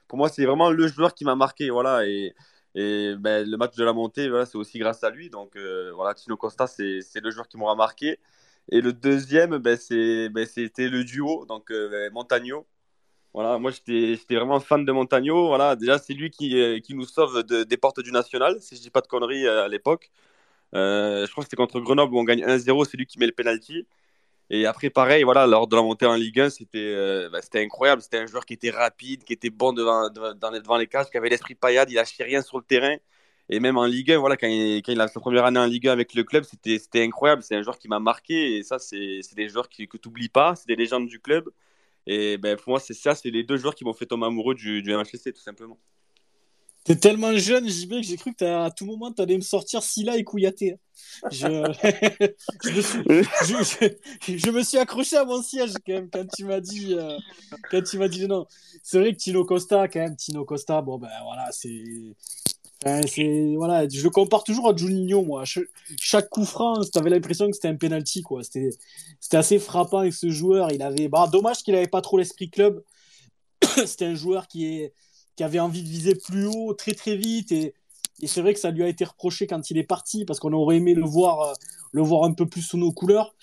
pour moi, c'est vraiment le joueur qui m'a marqué. Voilà, et, et ben, le match de la montée, voilà, c'est aussi grâce à lui. Donc euh, Tino Costa, c'est le joueur qui m'aura marqué. Et le deuxième, ben, c'était ben, le duo, donc euh, ben, Montagno. Voilà, moi j'étais vraiment fan de Montagno. Voilà, déjà c'est lui qui, euh, qui nous sauve de, des portes du national, si je dis pas de conneries euh, à l'époque. Euh, je crois que c'était contre Grenoble où on gagne 1-0, c'est lui qui met le penalty. Et après, pareil, voilà, lors de la montée en Ligue 1, c'était euh, bah, incroyable. C'était un joueur qui était rapide, qui était bon devant, devant, les cages, qui avait l'esprit paillade, il lâchait rien sur le terrain. Et même en Ligue 1, voilà, quand il, quand il a sa première année en Ligue 1 avec le club, c'était incroyable. C'est un joueur qui m'a marqué. Et ça, c'est des joueurs qui, que tu n'oublies pas. C'est des légendes du club. Et ben, pour moi, c'est ça, c'est les deux joueurs qui m'ont fait tomber amoureux du, du MHSC, tout simplement. T'es tellement jeune, JB, que j'ai cru que à tout moment, t'allais me sortir Silla et Kouyaté. Je... me suis... accroché à mon siège quand même tu m'as dit, euh... quand tu m'as dit non. C'est vrai que Tino Costa, quand même, Tino Costa, bon ben voilà, c'est voilà, je le compare toujours à Juninho moi. chaque coup franc, t'avais l'impression que c'était un penalty quoi. C'était c'était assez frappant avec ce joueur. Il avait bah dommage qu'il avait pas trop l'esprit club. c'était un joueur qui est qui avait envie de viser plus haut très très vite et, et c'est vrai que ça lui a été reproché quand il est parti parce qu'on aurait aimé le voir le voir un peu plus sous nos couleurs.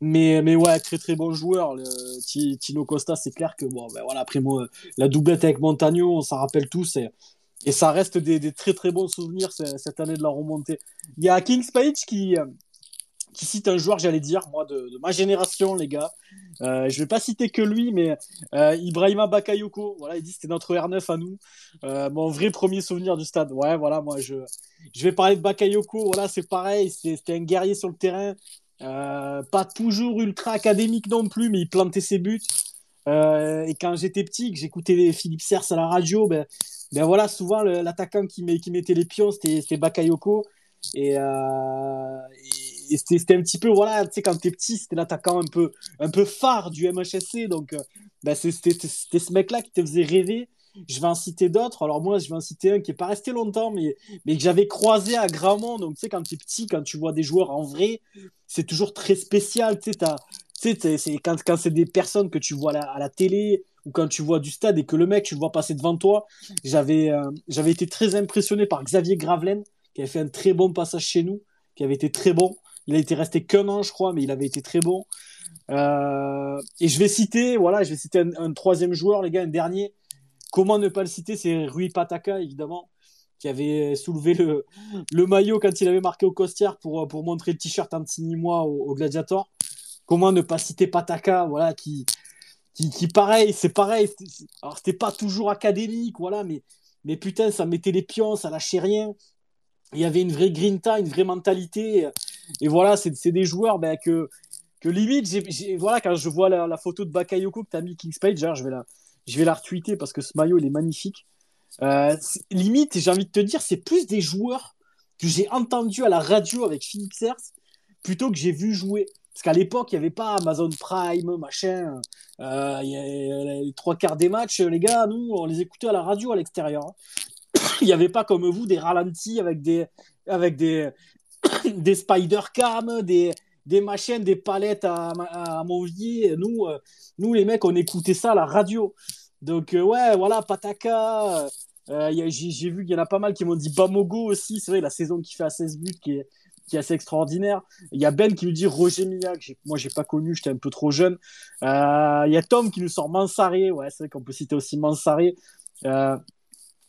Mais, mais ouais, très très bon joueur. Tino Costa, c'est clair que bon, ben voilà, après moi, la doublette avec Montagno, on s'en rappelle tous. Et ça reste des, très très bons souvenirs cette année de la remontée. Il y a Kings Page qui, qui cite un joueur, j'allais dire, moi, de, ma génération, les gars. Euh, je vais pas citer que lui, mais euh, Ibrahima Bakayoko. Voilà, il dit c'était notre R9 à nous. Euh, mon vrai premier souvenir du stade. Ouais, voilà, moi, je, je vais parler de Bakayoko. Voilà, c'est pareil. C'était un guerrier sur le terrain. Euh, pas toujours ultra académique non plus, mais il plantait ses buts. Euh, et quand j'étais petit, que j'écoutais Philippe Sers à la radio, ben, ben voilà, souvent l'attaquant qui, met, qui, mettait les pions, c'était Bakayoko. Et, euh, c'était un petit peu, voilà, tu sais, quand t'es petit, c'était l'attaquant un peu, phare du MHSC. Donc, ben, c'était ce mec-là qui te faisait rêver. Je vais en citer d'autres. Alors, moi, je vais en citer un qui n'est pas resté longtemps, mais, mais que j'avais croisé à Gramont. Donc, tu sais, quand t'es petit, quand tu vois des joueurs en vrai, c'est toujours très spécial. Tu sais, c'est quand, c'est des personnes que tu vois à la, télé ou quand tu vois du stade et que le mec, tu le vois passer devant toi. J'avais euh, j'avais été très impressionné par Xavier Gravelaine, qui avait fait un très bon passage chez nous, qui avait été très bon. Il a été resté qu'un an, je crois, mais il avait été très bon. Euh, et je vais citer, voilà, je vais citer un, troisième joueur, les gars, un dernier. Comment ne pas le citer C'est Rui Pataka, évidemment, qui avait soulevé le, le maillot quand il avait marqué au Costière pour, pour montrer le t-shirt anti-moi au, au Gladiator. Comment ne pas citer Pataka, voilà, qui, qui, pareil, c'est pareil. Alors, c'était pas toujours académique, voilà, mais, mais putain, ça mettait les pions, ça lâchait rien. Il y avait une vraie grinta, une vraie mentalité. Et voilà, c'est des joueurs ben, que, que limite, voilà, quand je vois la, photo de Bakayoko que tu as mis Kingspage, je vais la, je vais la retweeter parce que ce maillot, il est magnifique. Euh, limite, j'ai envie de te dire, c'est plus des joueurs que j'ai entendus à la radio avec Philippe Sers plutôt que j'ai vu jouer. Parce qu'à l'époque, il n'y avait pas Amazon Prime, machin. Euh, y les trois quarts des matchs, les gars, nous, on les écoutait à la radio à l'extérieur. hein. Il n'y avait pas comme vous des ralentis avec des, avec des, des spider cam, des, des machines, des palettes à, à. Nous, euh, nous, les mecs, on écoutait ça à la radio. Donc, euh, ouais, voilà, Pataka. J'ai vu qu'il y en a pas mal qui m'ont dit Bamogo aussi. C'est vrai, la saison qui fait à 16 buts qui est assez extraordinaire. Il y a Ben qui nous dit Roger Milla, que moi, j'ai pas connu, j'étais un peu trop jeune. Euh, Il y a Tom qui nous sort Mansaré. Ouais, c'est vrai qu'on peut citer aussi Mansaré. Euh,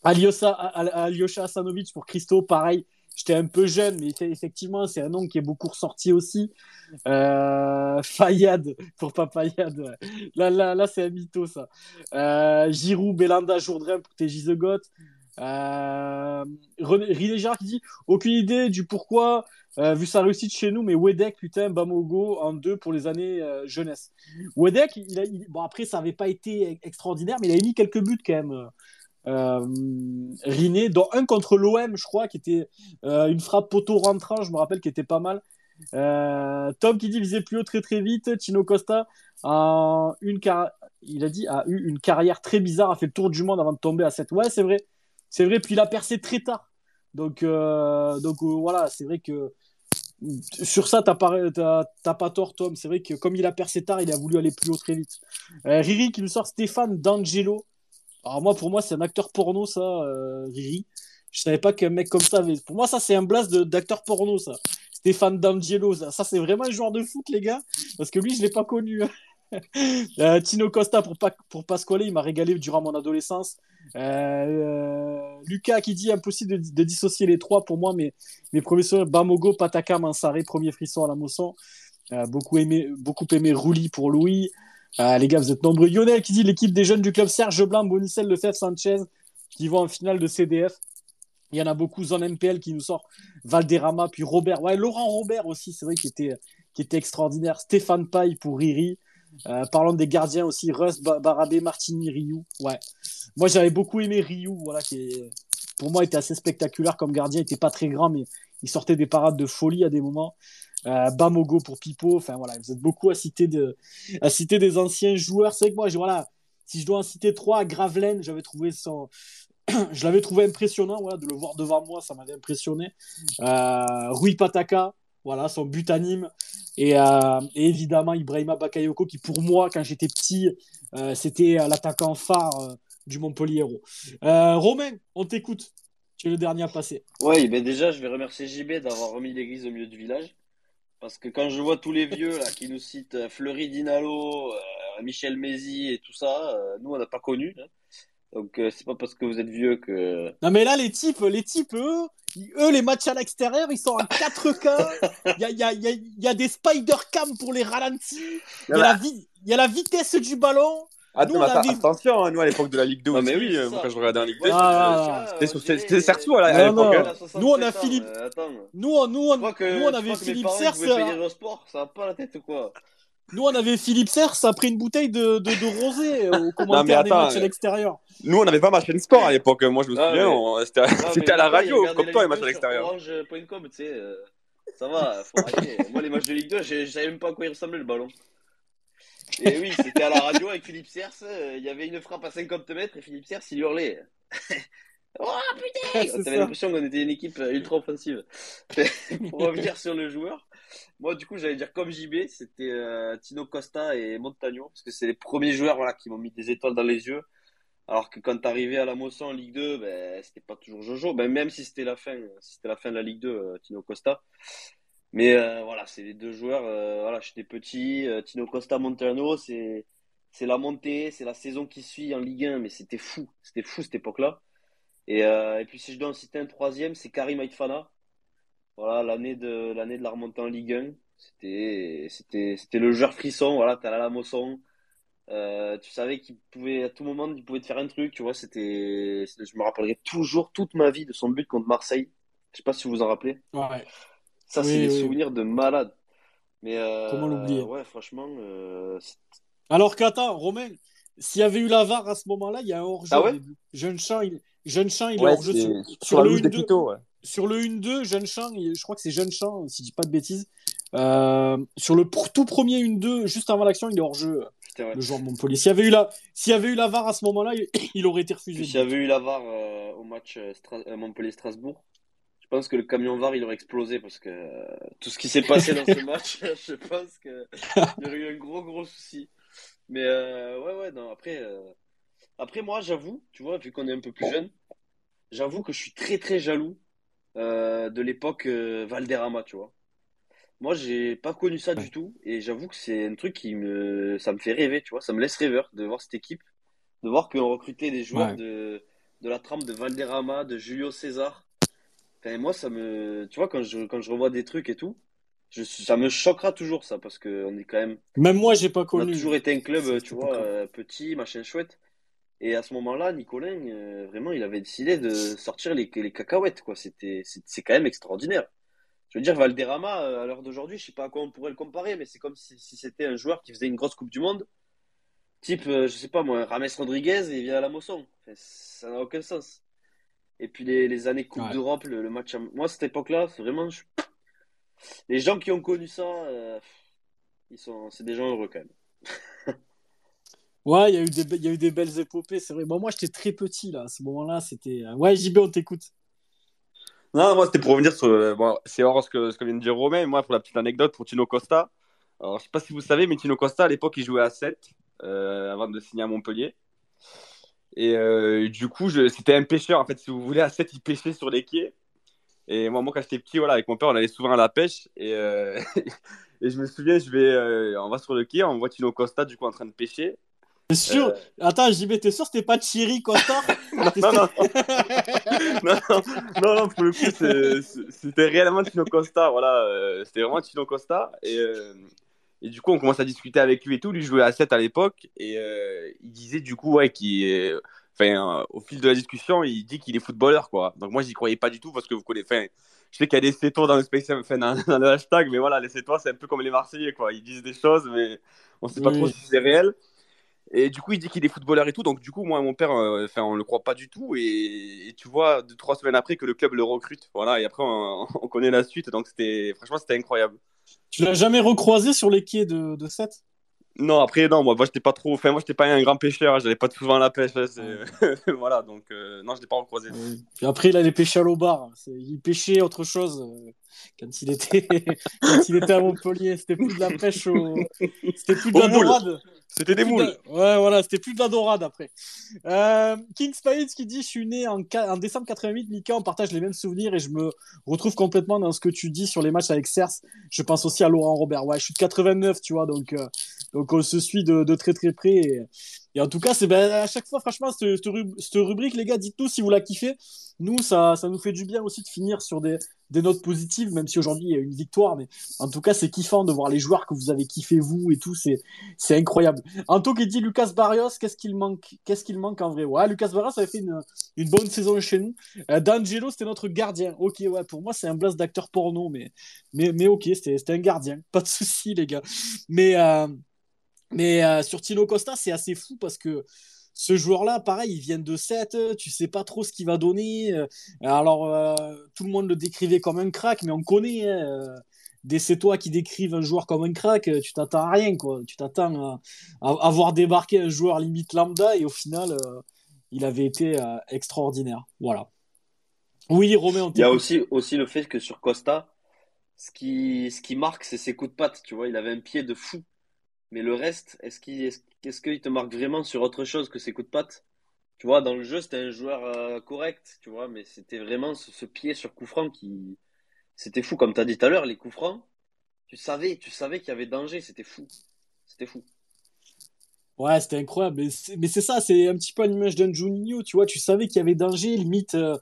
Aliosa, Al- Alyosha Asanovic pour Christo, pareil. J'étais un peu jeune, mais eff- effectivement, c'est un nom qui est beaucoup ressorti aussi. Euh, Fayad pour Papayad. Ouais. Là, là, là c'est un mytho, ça. Euh, Giroud, Belanda, Jourdain pour TJ The. Euh, René Girard qui dit aucune idée du pourquoi, euh, vu sa réussite chez nous, mais Wedek, putain, Bamogo en deux pour les années euh, jeunesse. Wedek, il a, bon, après, ça n'avait pas été extraordinaire, mais il a mis quelques buts quand même. Euh, Riné, dont un contre l'OM, je crois, qui était une frappe poteau rentrant, je me rappelle, qui était pas mal. Tom qui dit visait plus haut très très vite. Tino Costa une car... il a dit a eu une carrière très bizarre, a fait le tour du monde avant de tomber à 7. Ouais, c'est vrai, c'est vrai. Puis il a percé très tard. Donc euh, euh, voilà, c'est vrai que sur ça t'as pas tort Tom. C'est vrai que comme il a percé tard, il a voulu aller plus haut très vite. Euh, Riri qui nous sort Stéphane D'Angelo. Alors moi pour moi c'est un acteur porno ça, Riri. Je savais pas qu'un mec comme ça avait. Pour moi ça c'est un blast d'acteur porno ça. Stéphane D'Angelo, ça, ça, c'est vraiment un joueur de foot, les gars, parce que lui, je l'ai pas connu. Euh, Tino Costa pour, Pa- pour Pasquale, il m'a régalé durant mon adolescence. Euh, euh, Lucas qui dit impossible de, dissocier les trois pour moi, mais mes premiers souvenirs Bamogo, Pataka, Mansaré, premier frisson à la Mosson. Beaucoup aimé, beaucoup aimé Rouli pour Louis. Les gars, vous êtes nombreux. Lionel qui dit l'équipe des jeunes du club Serge Blanc, Bonicel, Lefebvre, Sanchez qui vont en finale de CDF. Il y en a beaucoup, Zone MPL qui nous sort Valderrama, puis Robert. Ouais, Laurent Robert aussi, c'est vrai, qui était, qui était extraordinaire. Stéphane Paille pour Riri. Euh, parlons des gardiens aussi, Russ, Ba- Barabé, Martini, Ryu. Ouais. Moi, j'avais beaucoup aimé Ryu, voilà, qui pour moi était assez spectaculaire comme gardien. Il était pas très grand, mais il sortait des parades de folie à des moments. Euh, Bamogo pour Pipo. Enfin, voilà, vous êtes beaucoup à citer, de, à citer des anciens joueurs. C'est que moi, voilà, si je dois en citer trois, Gravelaine, j'avais trouvé son, je l'avais trouvé impressionnant, voilà, de le voir devant moi, ça m'avait impressionné. Euh, Rui Pataka, voilà, son but anime. Et, euh, et évidemment, Ibrahima Bakayoko, qui pour moi, quand j'étais petit, euh, c'était euh, l'attaquant phare du Montpellier. Romain, on t'écoute. Tu es le dernier à passer. Ouais, ben déjà, je vais remercier JB d'avoir remis l'église au milieu du village. Parce que quand je vois tous les vieux qui nous citent Fleury Dinalo, Michel Mézi et tout ça, nous on n'a pas connu. hein. Donc euh, c'est pas parce que vous êtes vieux que. Non, mais là, les types, les types, eux, ils- eux les matchs à l'extérieur, ils sont en 4K. Il y a, il y, a, il y, a, il y a des spider cam pour les ralentis. Il y, a la vi- il y a la vitesse du ballon. Attends, Nous, on mais attends, avait- attention, hein, nous à l'époque de la Ligue 2 Ah, mais oui, euh, moi, ça. quand je regardais en Ligue 2, Ah, ah, ah. c'était sur- c'était Sergio à l'époque. non. hein. Nous, on a Philippe- euh, attends. Nous, on- nous, on, nous, on avait Philippe payer euh, ça va pas la tête ou quoi Nous, on avait Philippe Sers après une bouteille de, de, de rosé euh, au mais commentaire des attends, matchs à l'extérieur. Nous, on n'avait pas ma chaîne sport à l'époque. Moi, je me Ah, souviens, mais- on- c'était à la radio, comme toi, les matchs à 2 sur l'extérieur. Orange.com, tu sais, euh, ça va, faut arrêter. Moi, les matchs de Ligue 2, je savais même pas à quoi il ressemblait le ballon. Et oui, c'était à la radio avec Philippe Sers. euh, Il y avait une frappe à 50 mètres et Philippe Sers, il hurlait. oh putain T'avais l'impression qu'on était une équipe ultra offensive. Pour revenir sur le joueur, Moi, du coup, j'allais dire comme JB, c'était euh, Tino Costa et Montagno, parce que c'est les premiers joueurs voilà, qui m'ont mis des étoiles dans les yeux. Alors que quand t'arrivais à la Mosson en Ligue 2, ben, c'était pas toujours Jojo. Ben, même si c'était la fin, la fin de la Ligue 2, euh, Tino Costa. Mais euh, voilà, c'est les deux joueurs. voilà, j'étais petit. Tino Costa, Montano, c'est c'est la montée, c'est la saison qui suit en Ligue 1, mais c'était fou, c'était fou cette époque-là. Et, et puis si je dois en citer un troisième, c'est Karim Aitfana. Voilà, l'année de l'année de la remontée en Ligue 1. C'était c'était c'était le joueur frisson. Voilà, à la Mosson. Euh, tu savais qu'il pouvait à tout moment il pouvait te faire un truc. Tu vois, c'était je me rappellerai toujours toute ma vie de son but contre Marseille. Je sais pas si vous vous en rappelez. Ouais. Ça, c'est Oui, des oui. souvenirs de malade. Mais euh, Comment l'oublier ouais, franchement, euh, Alors qu'attends, Romain, s'il y avait eu la VAR à ce moment-là, il y a un hors-jeu Ah ouais. Jeune Champ, il, Jeune Champ, il est hors-jeu sur, sur sur la le loose des 1-2. Pito, ouais. Sur le 1-2, Jeune je crois que c'est Jeune Champ, si je dis pas de bêtises. Euh, sur le tout premier 1-2, juste avant l'action, il est putain, ouais. le joueur de Montpellier. S'il y avait eu la, s'il y avait eu la VAR à ce moment-là, il, il aurait été refusé. S'il y avait eu la VAR euh, au match euh, Stra- Montpellier-Strasbourg, je pense que le camion VAR il aurait explosé parce que euh, tout ce qui s'est passé dans ce match, je pense qu'il y aurait eu un gros gros souci. Mais ouais, ouais, non, après, après moi j'avoue, tu vois, vu qu'on est un peu plus jeune, j'avoue que je suis très très jaloux euh, de l'époque euh, Valderrama, tu vois. Moi, j'ai pas connu ça du tout et j'avoue que c'est un truc qui me, ça me fait rêver, tu vois, ça me laisse rêveur de voir cette équipe, de voir qu'on recrutait des joueurs Ouais. de, de la trempe de Valderrama, de Julio César. Enfin, moi, ça me, tu vois, quand je, quand je revois des trucs et tout, je, ça me choquera toujours ça parce que on est quand même, Même moi, j'ai pas on a connu. toujours été un club, cette tu vois, euh, petit, machin chouette. Et à ce moment-là, Nicolin, euh, vraiment, il avait décidé de sortir les, les cacahuètes, quoi. C'était, c'est c'est quand même extraordinaire. Je veux dire, Valderrama, euh, à l'heure d'aujourd'hui, je sais pas à quoi on pourrait le comparer, mais c'est comme si, si c'était un joueur qui faisait une grosse Coupe du Monde. Type, euh, je sais pas moi, Rames Rodriguez et il vient à la Mosson. Enfin, ça n'a aucun sens. Et puis les, les années Coupe Ouais. d'Europe, le, le match. à- Moi, cette époque-là, c'est vraiment. je- Les gens qui ont connu ça, euh, ils sont, c'est des gens heureux quand même. Ouais, il y a eu des, y a eu des belles épopées, c'est vrai. Moi, j'étais très petit, là, à ce moment-là. C'était. euh, Ouais, JB, on t'écoute. Non, moi, c'était pour revenir sur. euh, c'est hors ce que, ce que vient de dire Romain. Moi, pour la petite anecdote, pour Tino Costa. Alors, je sais pas si vous savez, mais Tino Costa, à l'époque, il jouait à 7 euh, avant de signer à Montpellier. Et du coup, c'était un pêcheur. En fait, si vous voulez, à 7, il pêchait sur les quais. Et moi, moi quand j'étais petit, voilà, avec mon père, on allait souvent à la pêche. Et, je me souviens, je vais, on va sur le quai, on voit Tino Costa, du coup, en train de pêcher. T'es sûr Euh, Attends, JB, t'es sûr c'était pas Thierry Costa non, non, non. non, non, non, non, pour le coup, c'était réellement Tino Costa. Voilà, euh, c'était vraiment Tino Costa. Et, euh, et du coup, on commence à discuter avec lui et tout. Lui jouait à 7 à l'époque. Et euh, il disait du coup, ouais, qu'il. Enfin, au fil de la discussion, il dit qu'il est footballeur, quoi. Donc moi, j'y croyais pas du tout parce que vous connaissez. Je sais qu'il y a des CETO dans le space, enfin, dans, dans le hashtag, mais voilà, les CETO, c'est un peu comme les Marseillais, quoi. Ils disent des choses, mais on sait pas Oui. trop si c'est réel. Et du coup, il dit qu'il est footballeur et tout. Donc, du coup, moi, mon père, euh, enfin, on le croit pas du tout. Et, tu vois, deux, trois semaines après que le club le recrute. Voilà. Et après, on, on connaît la suite. Donc, franchement, c'était incroyable. Tu l'as jamais recroisé sur les quais de, de 7 Non, après, non, moi, moi j'étais pas trop, enfin, moi, j'étais pas un grand pêcheur. J'allais pas souvent à la pêche. hein, voilà. Donc, euh, non, je l'ai pas recroisé. Puis après, il allait pêcher à l'Aubar. C'est- Il pêchait autre chose euh, quand il était, quand il était à Montpellier. C'était plus de la pêche au. C'était plus de Au la moule. dorade. C'était des Plus de moules. Ouais, voilà, c'était plus de la dorade après. Euh, King Spades qui dit Je suis né en, ca- en décembre 88, Mika, on partage les mêmes souvenirs et je me retrouve complètement dans ce que tu dis sur les matchs avec Cers. Je pense aussi à Laurent Robert. Ouais, je suis de 89, tu vois, donc, euh, donc on se suit de, très très près. Et, en tout cas, c'est ben, à chaque fois, franchement, cette, cette rub- cette rubrique, les gars, dites-nous si vous la kiffez. Nous, ça, ça nous fait du bien aussi de finir sur des, des notes positives, même si aujourd'hui il y a une victoire. Mais en tout cas, c'est kiffant de voir les joueurs que vous avez kiffé, vous et tout. C'est, c'est incroyable. Anto qui dit Lucas Barrios, qu'est-ce qu'il manque Qu'est-ce qu'il manque en vrai? Ouais, Lucas Barrios avait fait une, bonne saison chez nous. Euh, D'Angelo, c'était notre gardien. Ok, ouais, pour moi, c'est un blast d'acteur porno, mais, mais, ok, c'était un gardien. Pas de souci, les gars. Mais, euh, mais euh, sur Tino Costa, c'est assez fou parce que ce joueur-là, pareil, il vient de 7, tu sais pas trop ce qu'il va donner. Euh, Alors, euh, tout le monde le décrivait comme un crack, mais on connaît. hein, des c'est toi qui décrivent un joueur comme un crack, tu t'attends à rien, quoi. Tu t'attends à, à, à voir débarquer un joueur limite lambda, et au final, euh, il avait été euh, extraordinaire. Voilà. Oui, Romain, Il y a aussi le fait que sur Costa, ce qui, ce qui marque, c'est ses coups de patte, tu vois. Il avait un pied de fou. Mais le reste, est-ce qu'il est te marque vraiment sur autre chose que ses coups de patte? Tu vois, dans le jeu, c'était un joueur euh, correct, tu vois, mais c'était vraiment ce, pied sur coup franc qui. C'était fou, comme tu as dit tout à l'heure, les coups francs, tu savais, tu savais qu'il y avait danger, c'était fou. C'était fou. Ouais, c'était incroyable. Mais c'est ça, c'est un petit peu l'image d'un Juninho, tu vois. Tu savais qu'il y avait danger, limite. euh,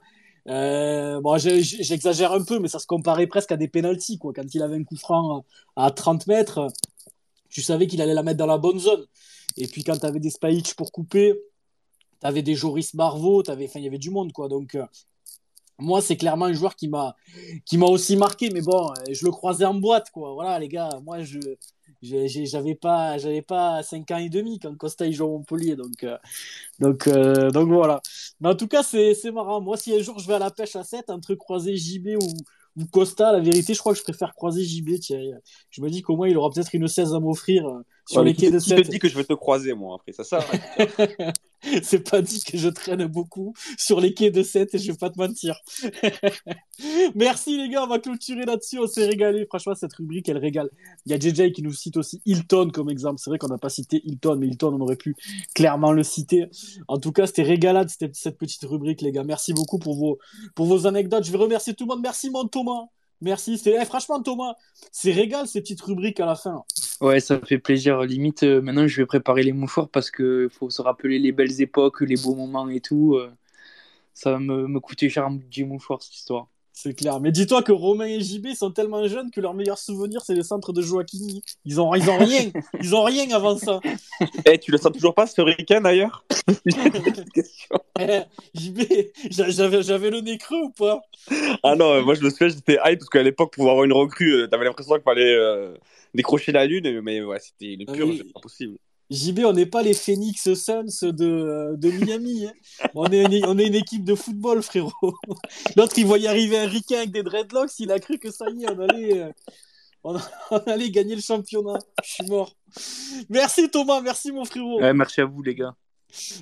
euh, bon, j'exagère un peu, mais ça se comparait presque à des pénaltys, quoi. Quand il avait un coup franc à 30 mètres, tu savais qu'il allait la mettre dans la bonne zone. Et puis quand tu avais des Spajic pour couper, tu avais des Joris enfin, il y avait du monde, quoi. Donc, euh, moi, c'est clairement un joueur qui m'a aussi marqué, mais bon, euh, je le croisais en boîte, quoi. Voilà, les gars, moi, je j'avais pas j'avais pas 5 ans et demi quand Costa il joue à Montpellier, donc euh, donc donc voilà. Mais en tout cas, c'est marrant. Moi, si un jour je vais à la pêche à 7 entre croiser JB ou ou Costa, la vérité, je crois que je préfère croiser JB, Thierry. Je me dis qu'au moins il aura peut-être une 16 à m'offrir euh, sur Ouais, les quais de qui te 7. dit que je vais te croiser, moi, après Ça sert à rien. C'est pas dit que je traîne beaucoup sur les quais de 7 et je vais pas te mentir. Merci les gars, on va clôturer là-dessus, on s'est régalé. Franchement, cette rubrique, elle régale. Il y a JJ qui nous cite aussi Hilton comme exemple. C'est vrai qu'on n'a pas cité Hilton, mais Hilton, on aurait pu clairement le citer. En tout cas, c'était régalade cette, petite rubrique, les gars. Merci beaucoup pour vos, pour vos anecdotes. Je vais remercier tout le monde. Merci mon Thomas. Merci. C'est, eh, franchement, Thomas, c'est régal ces petites rubriques à la fin. Ouais, ça fait plaisir. Limite, euh, maintenant, je vais préparer les mouchoirs parce que faut se rappeler les belles époques, les beaux moments et tout. euh, ça va me, me coûter cher budget mouchoir, cette histoire. C'est clair. Mais dis-toi que Romain et JB sont tellement jeunes que leur meilleur souvenir, c'est le centre de Joaquini. Ils ont, ils ont rien. Ils ont rien avant ça. Eh, tu le sens toujours pas, ce week-end, d'ailleurs? Eh, JB, j'a- j'avais, j'avais le nez creux ou pas? Ah non, euh, moi, je me souviens, j'étais hype parce qu'à l'époque, pour avoir une recrue, euh, t'avais l'impression qu'il fallait euh, décrocher la lune, mais ouais, c'était une Ah purge, oui. c'est pas possible. JB, on n'est pas les Phoenix Suns de, de Miami. hein. On, est une, on est une équipe de football, frérot. L'autre, il voyait arriver un ricain avec des dreadlocks. Il a cru que ça y est, on allait, euh, on, on allait gagner le championnat. Je suis mort. Merci Thomas, merci mon frérot. Ouais, merci à vous, les gars.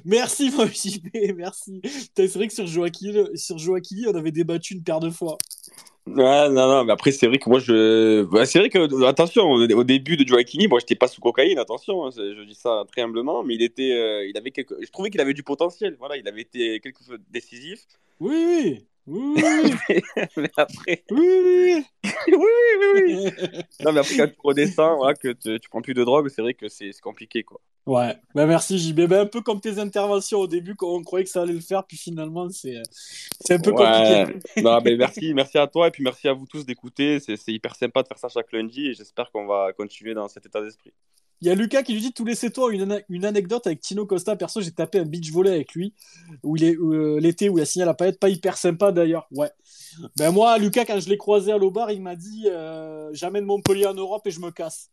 Merci mon JB, merci. C'est vrai que sur Joaquin, sur Joaquin, on avait débattu une paire de fois. Ouais, non, non, mais après, c'est vrai que moi, je. bah, c'est vrai que, attention, au début de Joaquini, moi, j'étais pas sous cocaïne, attention, hein, je dis ça très humblement, mais il était. euh, il avait quelque... Je trouvais qu'il avait du potentiel, voilà, il avait été quelque chose de décisif. Oui, oui. Oui, oui, mais après. oui, oui, oui, oui, oui. Non, mais après, quand tu redescends, voilà, que tu, tu prends plus de drogue, c'est vrai que c'est compliqué, quoi. Ouais, bah merci JB. Bah, un peu comme tes interventions au début, quand on croyait que ça allait le faire, puis finalement, c'est c'est un peu Ouais. compliqué. non, mais merci, merci à toi, et puis merci à vous tous d'écouter, c'est hyper sympa de faire ça chaque lundi, et j'espère qu'on va continuer dans cet état d'esprit. Il y a Lucas qui lui dit tous les toi une, une anecdote avec Tino Costa. Perso, j'ai tapé un beach volley avec lui où il est euh, l'été où il a signé à la paillette, pas hyper sympa d'ailleurs. Ouais. Ben moi, Lucas, quand je l'ai croisé à l'Aubar, il m'a dit euh, j'amène Montpellier en Europe et je me casse.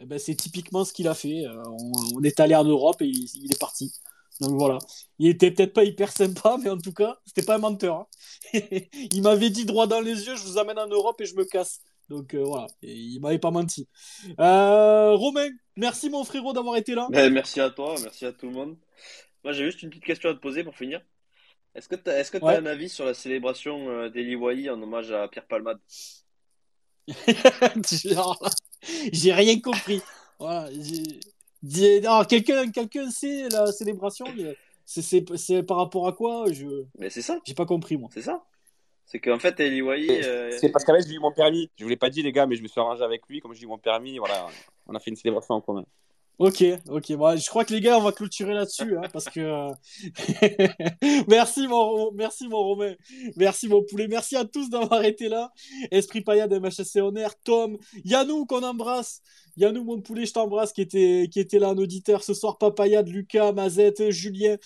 Eh ben, c'est typiquement ce qu'il a fait. Euh, on, on est allé en Europe et il, il est parti. Donc voilà. Il était peut-être pas hyper sympa, mais en tout cas, c'était pas un menteur. hein. il m'avait dit droit dans les yeux, je vous amène en Europe et je me casse. Donc euh, voilà, et il m'avait pas menti. Euh, Romain, merci mon frérot d'avoir été là. Ben, merci à toi, merci à tout le monde. Moi, j'ai juste une petite question à te poser pour finir. Est-ce que tu as, Ouais. un avis sur la célébration d'Eli Wahi en hommage à Pierre Palmade? J'ai rien compris. Voilà, alors, quelqu'un, quelqu'un sait la célébration c'est, c'est, c'est par rapport à quoi Je, Mais c'est ça, j'ai pas compris moi. c'est ça. C'est qu'en fait, Eli euh, C'est parce qu'avec, j'ai eu mon permis. Je vous l'ai pas dit, les gars, mais je me suis arrangé avec lui. Comme j'ai eu mon permis, voilà, on a fait une célébration en commun. Ok, ok. Bon, je crois que les gars, on va clôturer là-dessus, hein, parce que. euh, merci mon, merci mon Romain, merci mon poulet, merci à tous d'avoir été là. Esprit Payade, MHSC en air, Tom, Yannou qu'on embrasse, Yannou mon poulet, je t'embrasse, qui était, qui était là en auditeur ce soir, Papayade, Lucas, Mazette, Julien,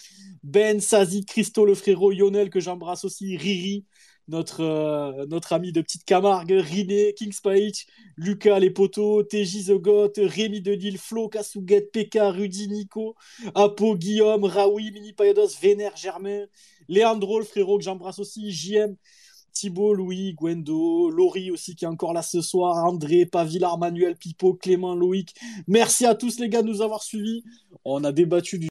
Ben, Sazi, Christo le frérot, Lionel que j'embrasse aussi, Riri. Notre, euh, notre ami de Petite Camargue, Riné, King Spike, Lucas les potos, TJ The Goth, Rémi Delille, Flo, Kasuget, PK, Rudy, Nico, Apo, Guillaume, Raoui, Mini Payados, Vénère, Germain, Léandro, le frérot que j'embrasse aussi, JM, Thibaut, Louis, Gwendo, Laurie aussi qui est encore là ce soir, André, Pavillard, Manuel, Pipo, Clément, Loïc. Merci à tous les gars de nous avoir suivis. On a débattu du